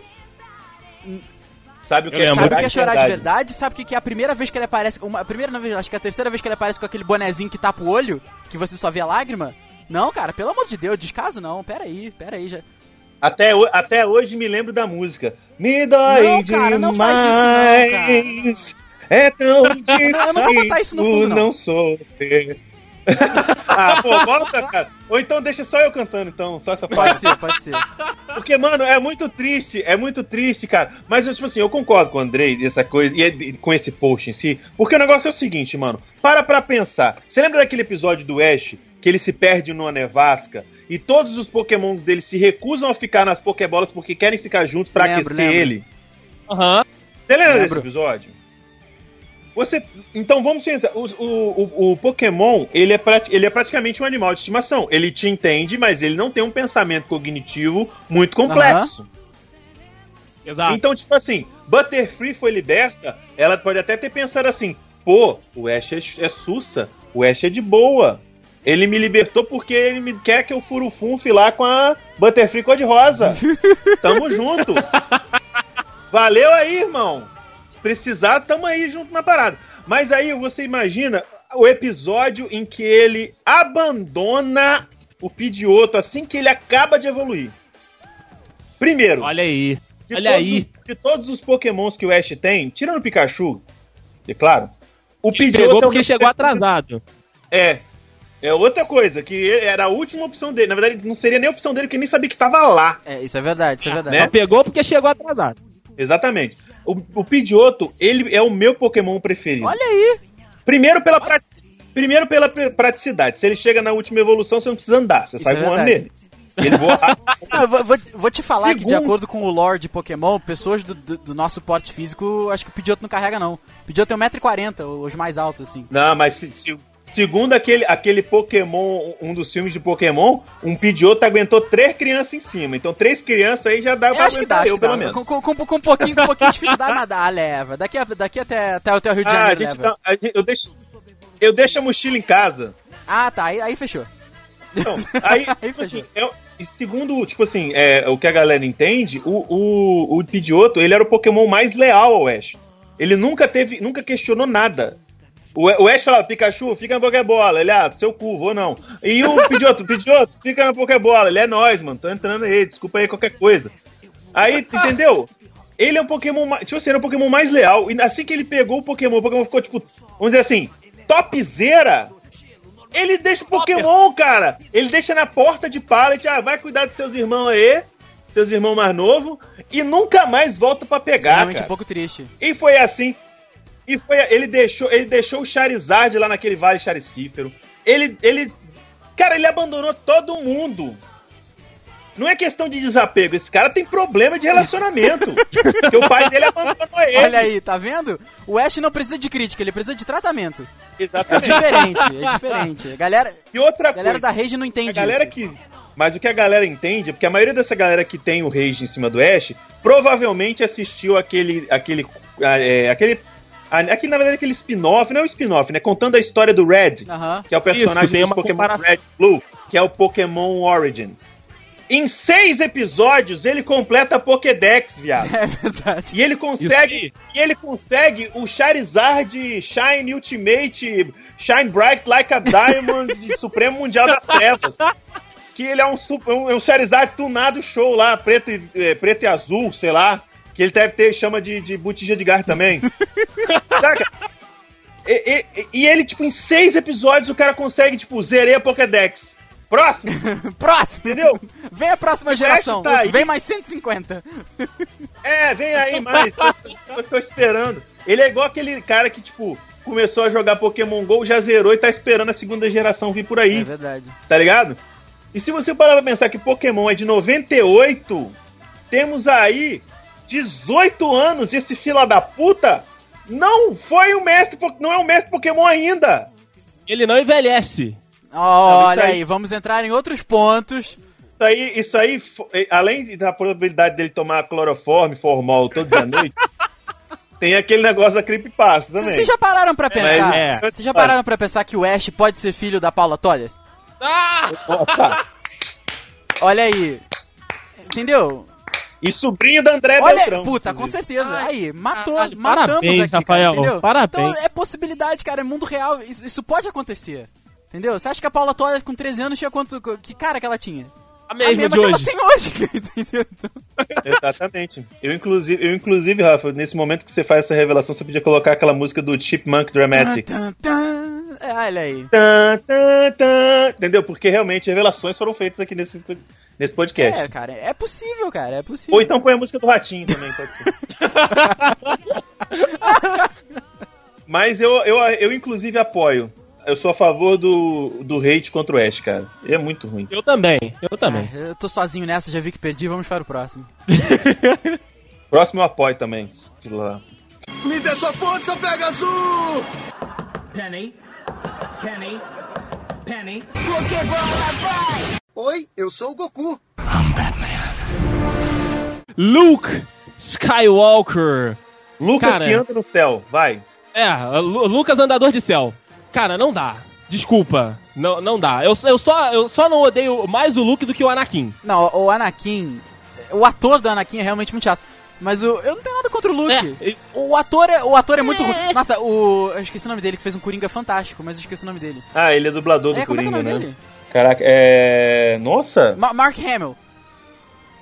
Sabe o que Eu é. Sabe o que é chorar de verdade? verdade? Sabe o que que é a primeira vez que ele aparece. Uma, a primeira vez, acho que é a terceira vez que ele aparece com aquele bonezinho que tapa o olho, que você só vê a lágrima? Não, cara, pelo amor de Deus, descaso não. Pera aí, pera aí. Já... Até, até hoje me lembro da música. Me dói Não, cara, não faz isso não, demais. É tão difícil não- eu não vou botar isso no fundo, não. não sofrer. ah, pô, volta, cara. Ou então deixa só eu cantando, então, só essa Pode parte. ser, pode ser. Porque, mano, é muito triste, é muito triste, cara. Mas, eu, tipo assim, eu concordo com o Andrei, essa coisa, e e com esse post em si. Porque o negócio é o seguinte, mano. Para pra pensar. Você lembra daquele episódio do Ash, que ele se perde numa nevasca, e todos os pokémons dele se recusam a ficar nas pokébolas porque querem ficar juntos pra Lembro, aquecer lembro. ele? Aham. Você lembra Lembro. desse episódio? Você, então vamos pensar, o, o, o- o Pokémon, ele é, prati- ele é praticamente um animal de estimação. Ele te entende, mas ele não tem um pensamento cognitivo muito complexo. Exato. Então, tipo assim, Butterfree foi liberta, ela pode até ter pensado assim, pô, o Ash é, é sussa, o Ash é de boa. Ele me libertou porque ele me quer que eu furufunfe lá com a Butterfree cor-de-rosa. Tamo junto. Valeu aí, irmão. Precisar, tamo aí junto na parada. Mas aí você imagina o episódio em que ele abandona o Pidioto assim que ele acaba de evoluir. Primeiro, Olha aí. Olha todos aí. de todos os pokémons que o Ash tem, tirando o Pikachu, é claro, o Ele Pidgeotto pegou é porque meu- chegou atrasado. É. É outra coisa, que era a última opção dele. Na verdade, não seria nem a opção dele, porque nem sabia que tava lá. É, isso é verdade, isso é verdade. Né? Só pegou porque chegou atrasado. Exatamente. O, o Pidgeotto, ele é o meu Pokémon preferido. Olha aí. Primeiro pela, pra- Primeiro pela pr- praticidade. Se ele chega na última evolução, você não precisa andar. Você Isso sai é voando verdade. nele. Ele voa rápido. Não, vou, vou- vou te falar que, de Segundo- acordo com o lore de Pokémon, pessoas do, do- do nosso porte físico, acho que o Pidgeotto não carrega, não. O Pidgeotto tem 1,40m, os mais altos, assim. Não, mas se- se- segundo aquele, aquele Pokémon, um dos filmes de Pokémon, um Pidgeotto aguentou três crianças em cima. Então, três crianças aí já dá Eu pra acho que dá, aguentar eu, que dá. pelo menos. Com, com, com, com um pouquinho, com um pouquinho de dificuldade, mas dá, leva. Daqui, a- daqui até, até, até o Rio de Ah, Janeiro gente leva. tá- a gente- eu, deixo, eu deixo a mochila em casa. Ah, tá, aí, aí fechou. Então, aí, Aí tipo fechou. assim, é- e segundo, tipo assim, é, o que a galera entende, o, o, o Pidgeotto, ele era o Pokémon mais leal ao Ash. Ele nunca teve, nunca questionou nada. O, o Ash falava, Pikachu, fica na Pokébola. Ele, ah, seu cu, vou não. E o Pidgeotto, Pidgeotto, fica na Pokébola. Ele é nós, mano, tô entrando aí, desculpa aí qualquer coisa. Aí, entendeu? Ele é um Pokémon, tipo assim, era o Pokémon mais leal. E assim que ele pegou o Pokémon, o Pokémon ficou, tipo, vamos dizer assim, topzera. Ele deixa o Pokémon, cara. Ele deixa na porta de pallet, ah, vai cuidar dos seus irmãos aí, seus irmãos mais novos, e nunca mais volta pra Isso é pegar, realmente cara. um pouco triste. E foi assim. E foi, ele deixou, ele deixou o Charizard lá naquele vale charicífero. Ele, ele, cara, ele abandonou todo mundo. Não é questão de desapego, esse cara tem problema de relacionamento. porque o pai dele abandonou ele. Olha aí, tá vendo? O Ash não precisa de crítica, ele precisa de tratamento. É Exatamente. diferente, é diferente. A galera, E outra galera coisa, da Rage não entende a galera isso. que. Mas o que a galera entende é porque a maioria dessa galera que tem o Rage em cima do Ash provavelmente assistiu aquele. aquele. é, aquele Aqui, na verdade, aquele spin-off, não é um spin-off, né? Contando a história do Red, que é o personagem Isso, tem do uma Pokémon comparação. Red Blue, que é o Pokémon Origins. Em seis episódios, ele completa a Pokédex, viado. É verdade. E ele consegue, e ele consegue o Charizard Shine Ultimate Shine Bright Like a Diamond de Supremo Mundial das Trevas. Que ele é um, um, é um Charizard tunado show lá, preto e, eh, preto e azul, sei lá. Que ele deve ter, chama de, de botija de gás também. Saca? E, e- e ele, tipo, em seis episódios o cara consegue, tipo, zerei a Pokédex. Próximo, Próximo! entendeu? Vem a próxima geração. tá. Vem mais 150. É, vem aí mais. tô, tô- tô esperando. Ele é igual aquele cara que, tipo, começou a jogar Pokémon GO, já zerou e tá esperando a segunda geração vir por aí, É verdade. tá ligado? E se você parar pra pensar que Pokémon é de 98, temos aí 18 anos e esse fila da puta não foi o mestre, não é o mestre Pokémon ainda. Ele não envelhece. Olha aí. aí, vamos entrar em outros pontos. Isso aí, isso aí, além da probabilidade dele tomar cloroforme, formol todos à noite, tem aquele negócio da creepypasta também. Vocês já pararam pra pensar? Mas é. Vocês já pararam pra pensar que o Ash pode ser filho da Paula Toller? Nossa. Olha aí. Entendeu? E sobrinho da André Olha, Beltrão. puta, com certeza. Aí, matou, caralho, matamos parabéns, aqui, Rafael, cara, entendeu? parabéns. Então é possibilidade, cara, é mundo real, isso, isso pode acontecer. Entendeu? Você acha que a Paula Toller com 13 anos tinha quanto. Que cara que ela tinha? A mesma, de que hoje. ela tem hoje, entendeu? Exatamente. Eu inclusive, eu, inclusive, Rafa, nesse momento que você faz essa revelação, você podia colocar aquela música do Chipmunk Dramatic. Tan, tan, tan. É, olha aí. Entendeu? Porque realmente revelações foram feitas aqui nesse, nesse podcast. É, cara, é possível, cara, é possível. Ou então põe a música do Ratinho também, pode ser. Mas eu, eu, eu, inclusive, apoio. Eu sou a favor do, do hate contra o Ash, cara. É muito ruim. Eu também, eu também. Ah, eu tô sozinho nessa, já vi que perdi, vamos para o próximo. Próximo eu apoio também. Me dê sua força, pega azul! Penny. Penny. Penny. Oi, eu sou o Goku. Luke Skywalker. Lucas Cara, que anda no céu, vai. É, Lu- Lucas Andador de Céu. Cara, não dá. Desculpa. Não, não dá. Eu, eu, só, eu só não odeio mais o Luke do que o Anakin. Não, o Anakin. O ator do Anakin é realmente muito chato. Mas o, eu não tenho nada contra o Luke. É, O ator é, o ator é muito ruim. Nossa, o. Eu esqueci o nome dele, que fez um Coringa fantástico, mas eu esqueci o nome dele. Ah, ele é dublador do é, como é que é o Coringa, nome né? dele? Caraca, é. Nossa! Ma- Mark Hamill.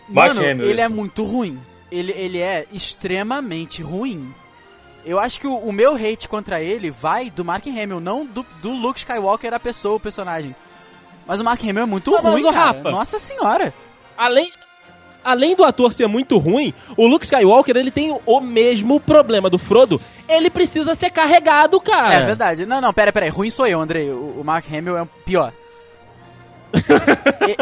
Mark Mano, Hamill, ele é isso. muito ruim. Ele, ele é extremamente ruim. Eu acho que o, o meu hate contra ele vai do Mark Hamill, não do, do Luke Skywalker, a pessoa, o personagem. Mas o Mark Hamill é muito Mas, ruim, ô, cara. Rafa. Nossa senhora. Além, além do ator ser muito ruim, o Luke Skywalker ele tem o mesmo problema do Frodo. Ele precisa ser carregado, cara. É verdade. Não, não, pera, pera. Ruim sou eu, Andrei. O, o Mark Hamill é o pior.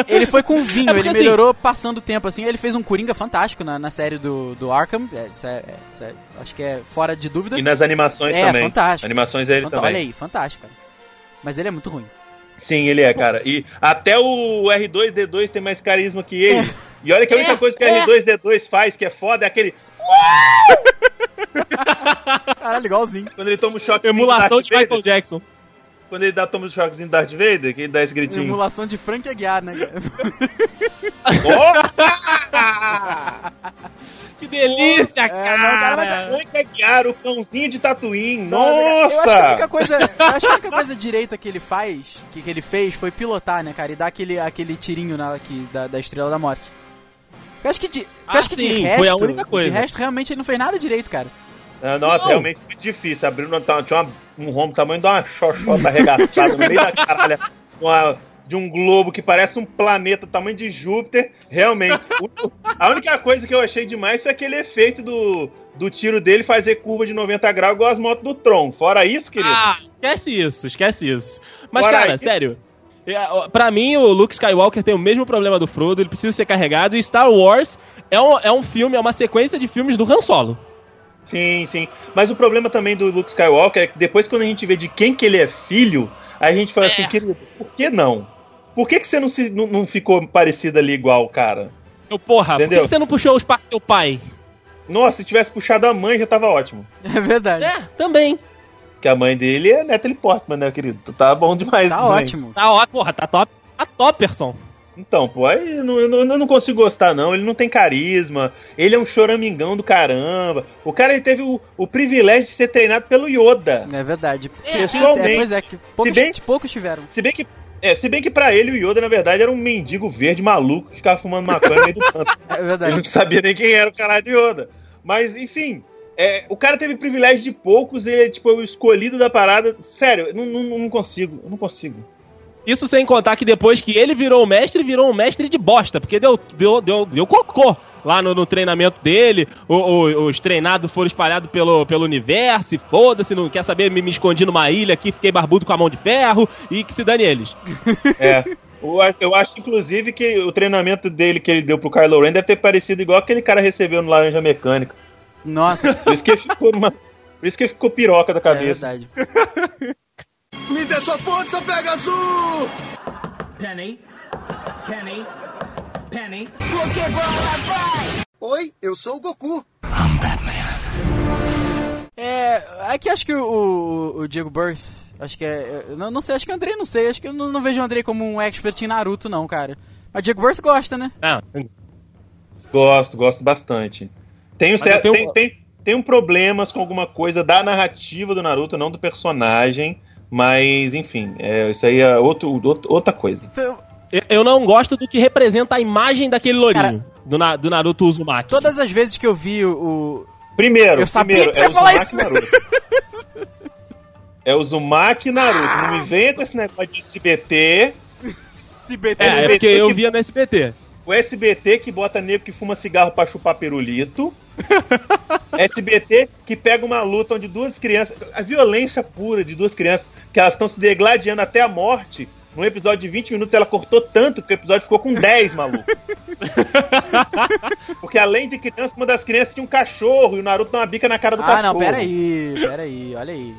Ele foi com vinho, É ele assim- melhorou passando o tempo, assim. Ele fez um Coringa fantástico na, na série do, do Arkham. É, isso é- é- isso é- acho que é fora de dúvida. E nas animações É, também. fantástico. Animações é ele Fanta- também. Olha aí, fantástico, cara. Mas ele é muito ruim. Sim, ele é, cara. E até o R2D2 tem mais carisma que ele. E olha que a única É, coisa que o é. R2D2 faz que é foda é aquele. Caralho, igualzinho. Quando ele toma o choque. Emulação de Michael Jackson. Quando ele dá toma o choquezinho do Darth Vader, que ele dá esse gritinho. Emulação de Frank Aguiar, né? Que delícia, É, cara. não, cara, mas- Frank Aguiar, o cãozinho de Tatooine. Eu acho que a Nossa! única coisa, eu acho que a única coisa direita que ele faz, que, que ele fez, foi pilotar, né, cara? E dar aquele, aquele tirinho na, aqui, da, da Estrela da Morte. Eu acho que de, Ah, acho que de sim, resto, foi a única coisa. de resto, realmente ele não fez nada direito, cara. Ah, Nossa, Não. realmente muito difícil. Abrindo uma- tinha uma- um rombo tamanho de uma xoxota arregaçada no meio da caralha uma- de um globo que parece um planeta tamanho de Júpiter. Realmente. a única coisa que eu achei demais foi aquele efeito do, do tiro dele fazer curva de 90 graus igual as motos do Tron. Fora isso, querido. Ah, esquece isso, esquece isso. Mas, Bora cara, sério. é, Pra mim, o Luke Skywalker tem o mesmo problema do Frodo, ele precisa ser carregado. E Star Wars é um, é um filme, é uma sequência de filmes do Han Solo. Sim, sim. Mas o problema também do Luke Skywalker é que depois quando a gente vê de quem que ele é filho, aí a gente fala assim, querido, por que não? Por que, que você não, se, não, não ficou parecido ali igual, cara? Eu, porra, por Entendeu? que você não puxou os passos do teu pai? Nossa, se tivesse puxado a mãe já tava ótimo. É verdade. É, também. Porque a mãe dele é Natalie Portman, né, querido? Tá bom demais. Tá mãe. ótimo. Tá ó, porra, tá top. Tá topperson. Então, pô, aí eu não, eu não, consigo gostar, não. Ele não tem carisma, ele é um choramingão do caramba. O cara ele teve o, o privilégio de ser treinado pelo Yoda. É verdade. É, Que- pessoalmente. é, pois é, que poucos, bem- poucos tiveram. Se bem que. É, se bem que pra ele o Yoda, na verdade, era um mendigo verde maluco que ficava fumando maconha no meio do canto. É Ele verdade. não sabia nem quem era o caralho de Yoda. Mas, enfim, é, o cara teve privilégio de poucos, ele é tipo o escolhido da parada. Sério, eu não, não, não consigo, eu não consigo. Isso sem contar que depois que ele virou o mestre, virou um mestre de bosta, porque deu, deu, deu, deu cocô lá no, no treinamento dele. O- o- os treinados foram espalhados pelo, pelo universo, e foda-se, não quer saber, me, me escondi numa ilha aqui, fiquei barbudo com a mão de ferro, e que se dane eles. É. Eu acho- inclusive, que o treinamento dele que ele deu pro Kylo Ren deve ter parecido igual aquele cara recebeu no Laranja Mecânica. Nossa, Por isso que ele ficou numa. Por isso que ele ficou piroca da é cabeça. verdade. Me dê sua força, Pegasus! Penny. Penny. Penny. Oi, eu sou o Goku. É, aqui acho que o, o, Diego Birth, acho que é, não, não sei, acho que o Andrei não sei, acho que eu não, não vejo o Andrei como um expert em Naruto não, cara. Mas Diego Birth gosta, né? Ah, Gosto, gosto bastante. Tenho, certo, eu tem, tenho- tem, tenho problemas com alguma coisa da narrativa do Naruto, não do personagem. Mas, enfim, é, isso aí é outro, outro- outra coisa. Então, eu- não gosto do que representa a imagem daquele lourinho, Cara, do, Na- do Naruto Uzumaki. todas as vezes que eu vi o... o- Primeiro, Eu sabia primeiro, que você ia é falar isso. Naruto. É o Uzumaki Naruto. Não me venha com esse negócio de SBT. CBT. É, é porque eu via no SBT. O SBT que bota nego que fuma cigarro pra chupar pirulito. SBT que pega uma luta onde duas crianças. A violência pura de duas crianças que elas estão se degladiando até a morte. Num episódio de 20 minutos ela cortou tanto que o episódio ficou com 10, maluco. Porque além de criança, uma das crianças tinha um cachorro e o Naruto dá uma bica na cara do Ah, cachorro. não, pera aí, pera aí, olha aí.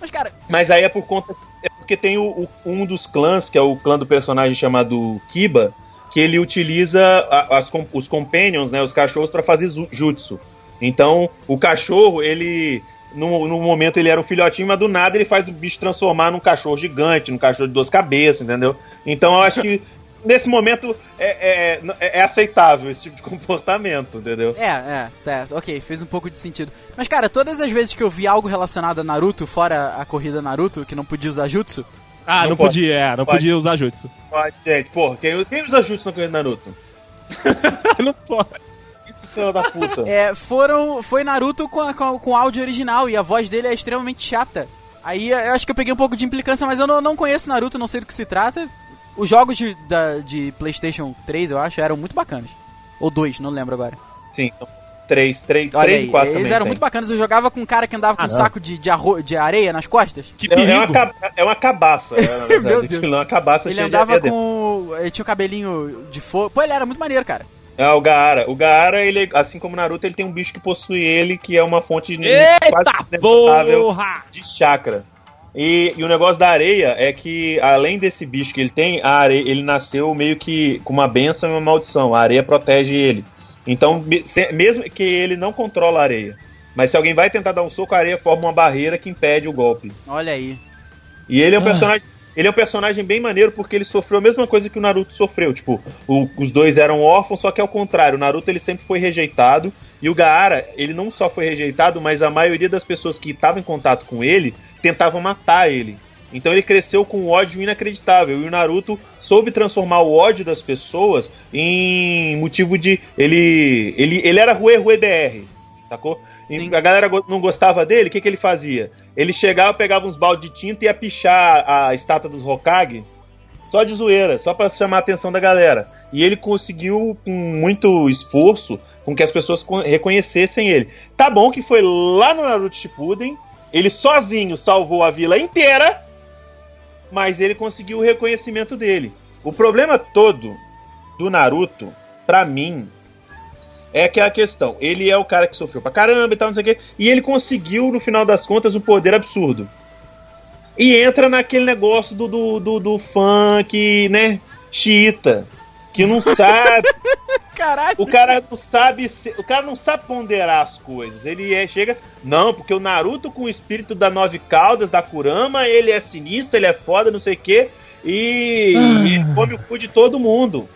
Mas, cara, Mas aí é por conta. É porque tem o, o- um dos clãs, que é o clã do personagem chamado Kiba, que ele utiliza as, os companions, né, os cachorros, pra fazer jutsu. Então, o cachorro, ele. No, no momento ele era um filhotinho, mas do nada ele faz o bicho transformar num cachorro gigante, num cachorro de duas cabeças, entendeu? Então eu acho que nesse momento é, é, é aceitável esse tipo de comportamento, entendeu? é, é, tá, ok, fez um pouco de sentido. Mas, cara, todas as vezes que eu vi algo relacionado a Naruto, fora a corrida Naruto, que não podia usar jutsu, Ah, Não não, pode. podia, é, não Pode. podia usar jutsu. Mas, gente, porra, quem, quem usa jutsu na corrida Naruto? não pode. Filho da puta. é, foram, foi Naruto com, a- com, com áudio original e a voz dele é extremamente chata. Aí eu acho que eu peguei um pouco de implicância, mas eu não, não conheço Naruto, não sei do que se trata. Os jogos de, da, de PlayStation 3, eu acho, eram muito bacanas. Ou dois, não lembro agora. Sim, então, três, três, Olha três aí, e quatro eles também eram tem. muito bacanas. Eu jogava com um cara que andava com Ah, um não. saco de, de, arro- de areia nas costas. Que É, é uma, ca- é uma cabaça, é, na verdade. Meu Deus. Aquilo é uma cabaça Ele andava com. Ele tinha o cabelinho de fogo. Pô, ele era muito maneiro, cara. É o Gaara. O Gaara, ele, assim como o Naruto, ele tem um bicho que possui ele, que é uma fonte quase Eita inesgotável porra! de chakra. E, e o negócio da areia é que, além desse bicho que ele tem, a areia, ele nasceu meio que com uma benção e uma maldição. A areia protege ele. Então, mesmo que ele não controla a areia, mas se alguém vai tentar dar um soco, a areia forma uma barreira que impede o golpe. Olha aí. E ele é um personagem. Ele é um personagem bem maneiro porque ele sofreu a mesma coisa que o Naruto sofreu. Tipo, o- os dois eram órfãos, só que ao contrário, o Naruto ele sempre foi rejeitado. E o Gaara, ele não só foi rejeitado, mas a maioria das pessoas que estavam em contato com ele tentavam matar ele. Então ele cresceu com um ódio inacreditável. E o Naruto soube transformar o ódio das pessoas em motivo de. Ele. Ele, ele era Rue Rue BR, sacou? E Sim. a galera não gostava dele, o que, que ele fazia? Ele chegava, pegava uns baldes de tinta e ia pichar a estátua dos Hokage só de zoeira, só pra chamar a atenção da galera. E ele conseguiu, com muito esforço, com que as pessoas con- reconhecessem ele. Tá bom que foi lá no Naruto Shippuden, ele sozinho salvou a vila inteira, mas ele conseguiu o reconhecimento dele. O problema todo do Naruto, pra mim, é aquela questão. Ele é o cara que sofreu pra caramba e tal, não sei o quê. E ele conseguiu, no final das contas, um poder absurdo. E entra naquele negócio do, do, do, do funk, né? Xiita. Que não sabe. Caralho. O cara não sabe, se- o cara não sabe ponderar as coisas. Ele é, chega, não, porque o Naruto com o espírito da nove caudas, da Kurama, ele é sinistro, ele é foda, não sei o quê, e, e ele come o cu de todo mundo.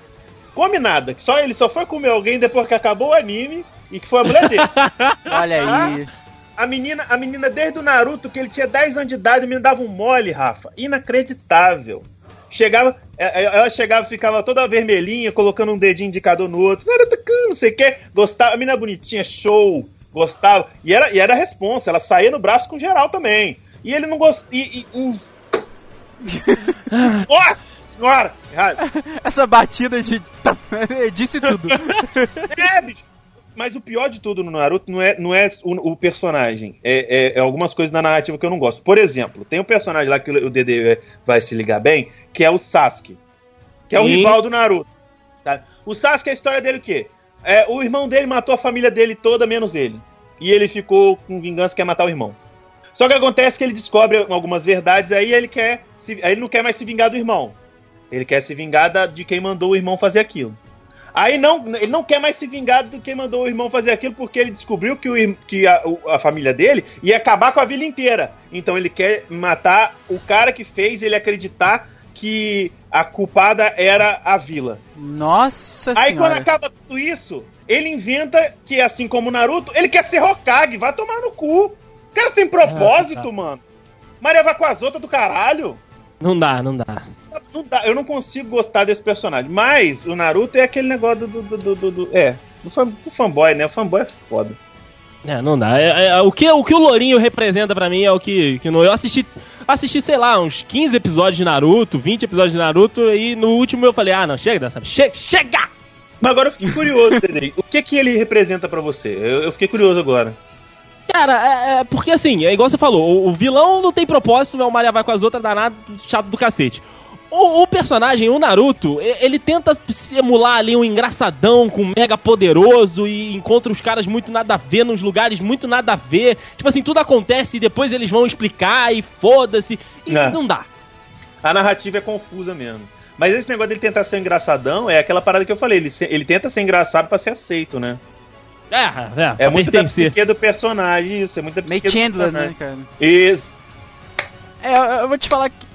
Come nada, que só ele só foi comer alguém depois que acabou o anime e que foi a mulher dele. Olha aí. A menina, a menina desde o Naruto, que ele tinha 10 anos de idade, a menina dava um mole, Rafa. Inacreditável. Chegava, ela chegava e ficava toda vermelhinha, colocando um dedinho indicador no outro. Naruto, não sei o que. Gostava, a menina bonitinha, show. Gostava. E era, e era a responsa, ela saía no braço com geral também. E ele não gostava. E, e. Nossa senhora! Essa batida de. disse tudo. É, bicho. Mas o pior de tudo no Naruto não é, não é o, o personagem. É, é- é algumas coisas da narrativa que eu não gosto. Por exemplo, tem um personagem lá que o Dede vai se ligar bem, que é o Sasuke. Que é o Sim. rival do Naruto. tá? O Sasuke, a história dele é o quê? É, o irmão dele matou a família dele toda, menos ele. E ele ficou com vingança, quer matar o irmão. Só que acontece que ele descobre algumas verdades, aí ele quer. Se, aí ele não quer mais se vingar do irmão. Ele quer se vingar da- de quem mandou o irmão fazer aquilo. Aí não, ele não quer mais se vingar do quem mandou o irmão fazer aquilo, porque ele descobriu que, o, que a, a família dele ia acabar com a vila inteira. Então ele quer matar o cara que fez ele acreditar que a culpada era a vila. Nossa Aí quando senhora. acaba tudo isso, ele inventa que, assim como o Naruto, ele quer ser Hokage, vai tomar no cu. Cara sem propósito, mano. Maria vai com as outras do caralho. Não dá, não dá. Não dá, eu não consigo gostar desse personagem. Mas o Naruto é aquele negócio do. do, do, do- do- é, do, fan- do fanboy, né? O fanboy é foda. É, não dá. É, é, o, que, o que o Lourinho representa pra mim é o que, que no, eu assisti, assisti, sei lá, uns 15 episódios de Naruto, 20 episódios de Naruto, e no último eu falei, ah, não, chega dessa, chega, chega! Mas agora eu fiquei curioso, Dedei. O que que ele representa pra você? Eu, eu fiquei curioso agora. Cara, é, é porque assim, é igual você falou, o, o vilão não tem propósito, o Maria vai com as outras, danado, chato do cacete. O, o personagem, o Naruto, ele tenta emular ali um engraçadão com um mega poderoso e encontra os caras muito nada a ver, nos lugares muito nada a ver. Tipo assim, tudo acontece e depois eles vão explicar e foda-se. E É. não dá. A narrativa é confusa mesmo. Mas esse negócio dele tentar ser engraçadão é aquela parada que eu falei. Ele, se- ele tenta ser engraçado pra ser aceito, né? É, é, É muito da psique do personagem, isso. É muito da psique do Chandler, né, cara? Isso. É, eu, eu vou te falar que.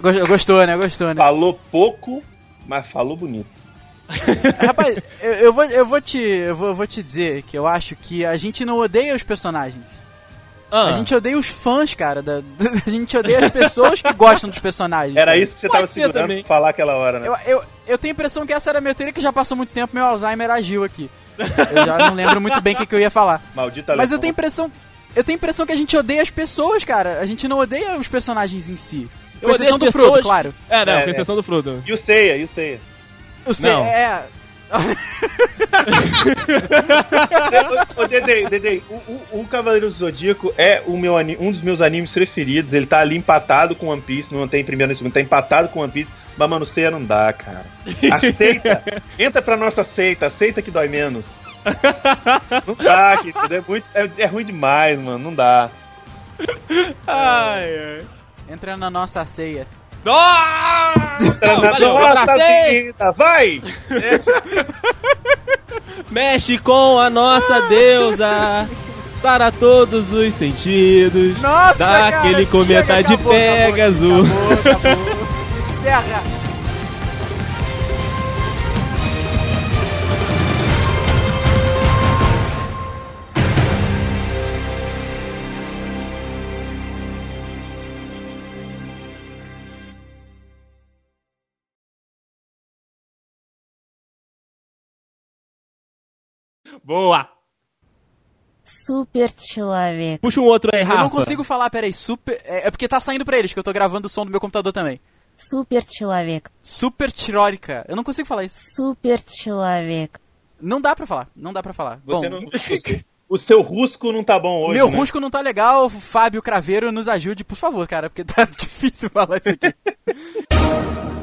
Gos- Gostou, né? Gostou, né? Falou pouco, mas falou bonito. Rapaz, eu, eu vou, eu, vou te, eu, vou, eu vou te dizer que eu acho que a gente não odeia os personagens. Ah, A gente odeia os fãs, cara. da- a gente odeia as pessoas que gostam dos personagens. Era cara. isso que você Pode tava segurando também. pra falar aquela hora, né? Eu, eu, eu tenho a impressão que essa era a minha teoria, que já passou muito tempo, meu Alzheimer agiu aqui. Eu já não lembro muito bem o que, que eu ia falar. Maldita Mas eu tenho a impressão. Eu tenho a impressão que a gente odeia as pessoas, cara. A gente não odeia os personagens em si. Com Eu exceção do Frodo, pessoas- claro. É, não, É, com é. exceção do Frodo. E o Ceia, e o Ceia. Eu sei, Não. é. Ô, Dedei, Dedei, o, o, o Cavaleiro do Zodíaco é o meu, um dos meus animes preferidos. Ele tá ali empatado com One Piece, não tem primeiro nem segundo, tá empatado com One Piece. Mas, mano, Ceia não dá, cara. Aceita. Entra pra nossa seita, aceita que dói menos. Não dá, querido. É, muito, é, é ruim demais, mano. Não dá. Ai, ai. Entra na nossa ceia. Na valeu, nossa vida, vai! Mexe com a nossa deusa. Sara todos os sentidos. Nossa, Dá cara, aquele cometa de Pegasus. Acabou, acabou. Encerra. Boa. Super человек. Puxa um outro aí, Eu Rafa. não consigo falar, peraí, super. É, é porque tá saindo pra eles, que eu tô gravando o som do meu computador também. Super человек. Super tirórica. Eu não consigo falar isso. Super человек. Não dá pra falar, não dá pra falar. Você Bom, não- você- o seu rusco não tá bom hoje. meu né? rusco não tá legal, Fábio Craveiro nos ajude, por favor, cara, porque tá difícil falar isso aqui.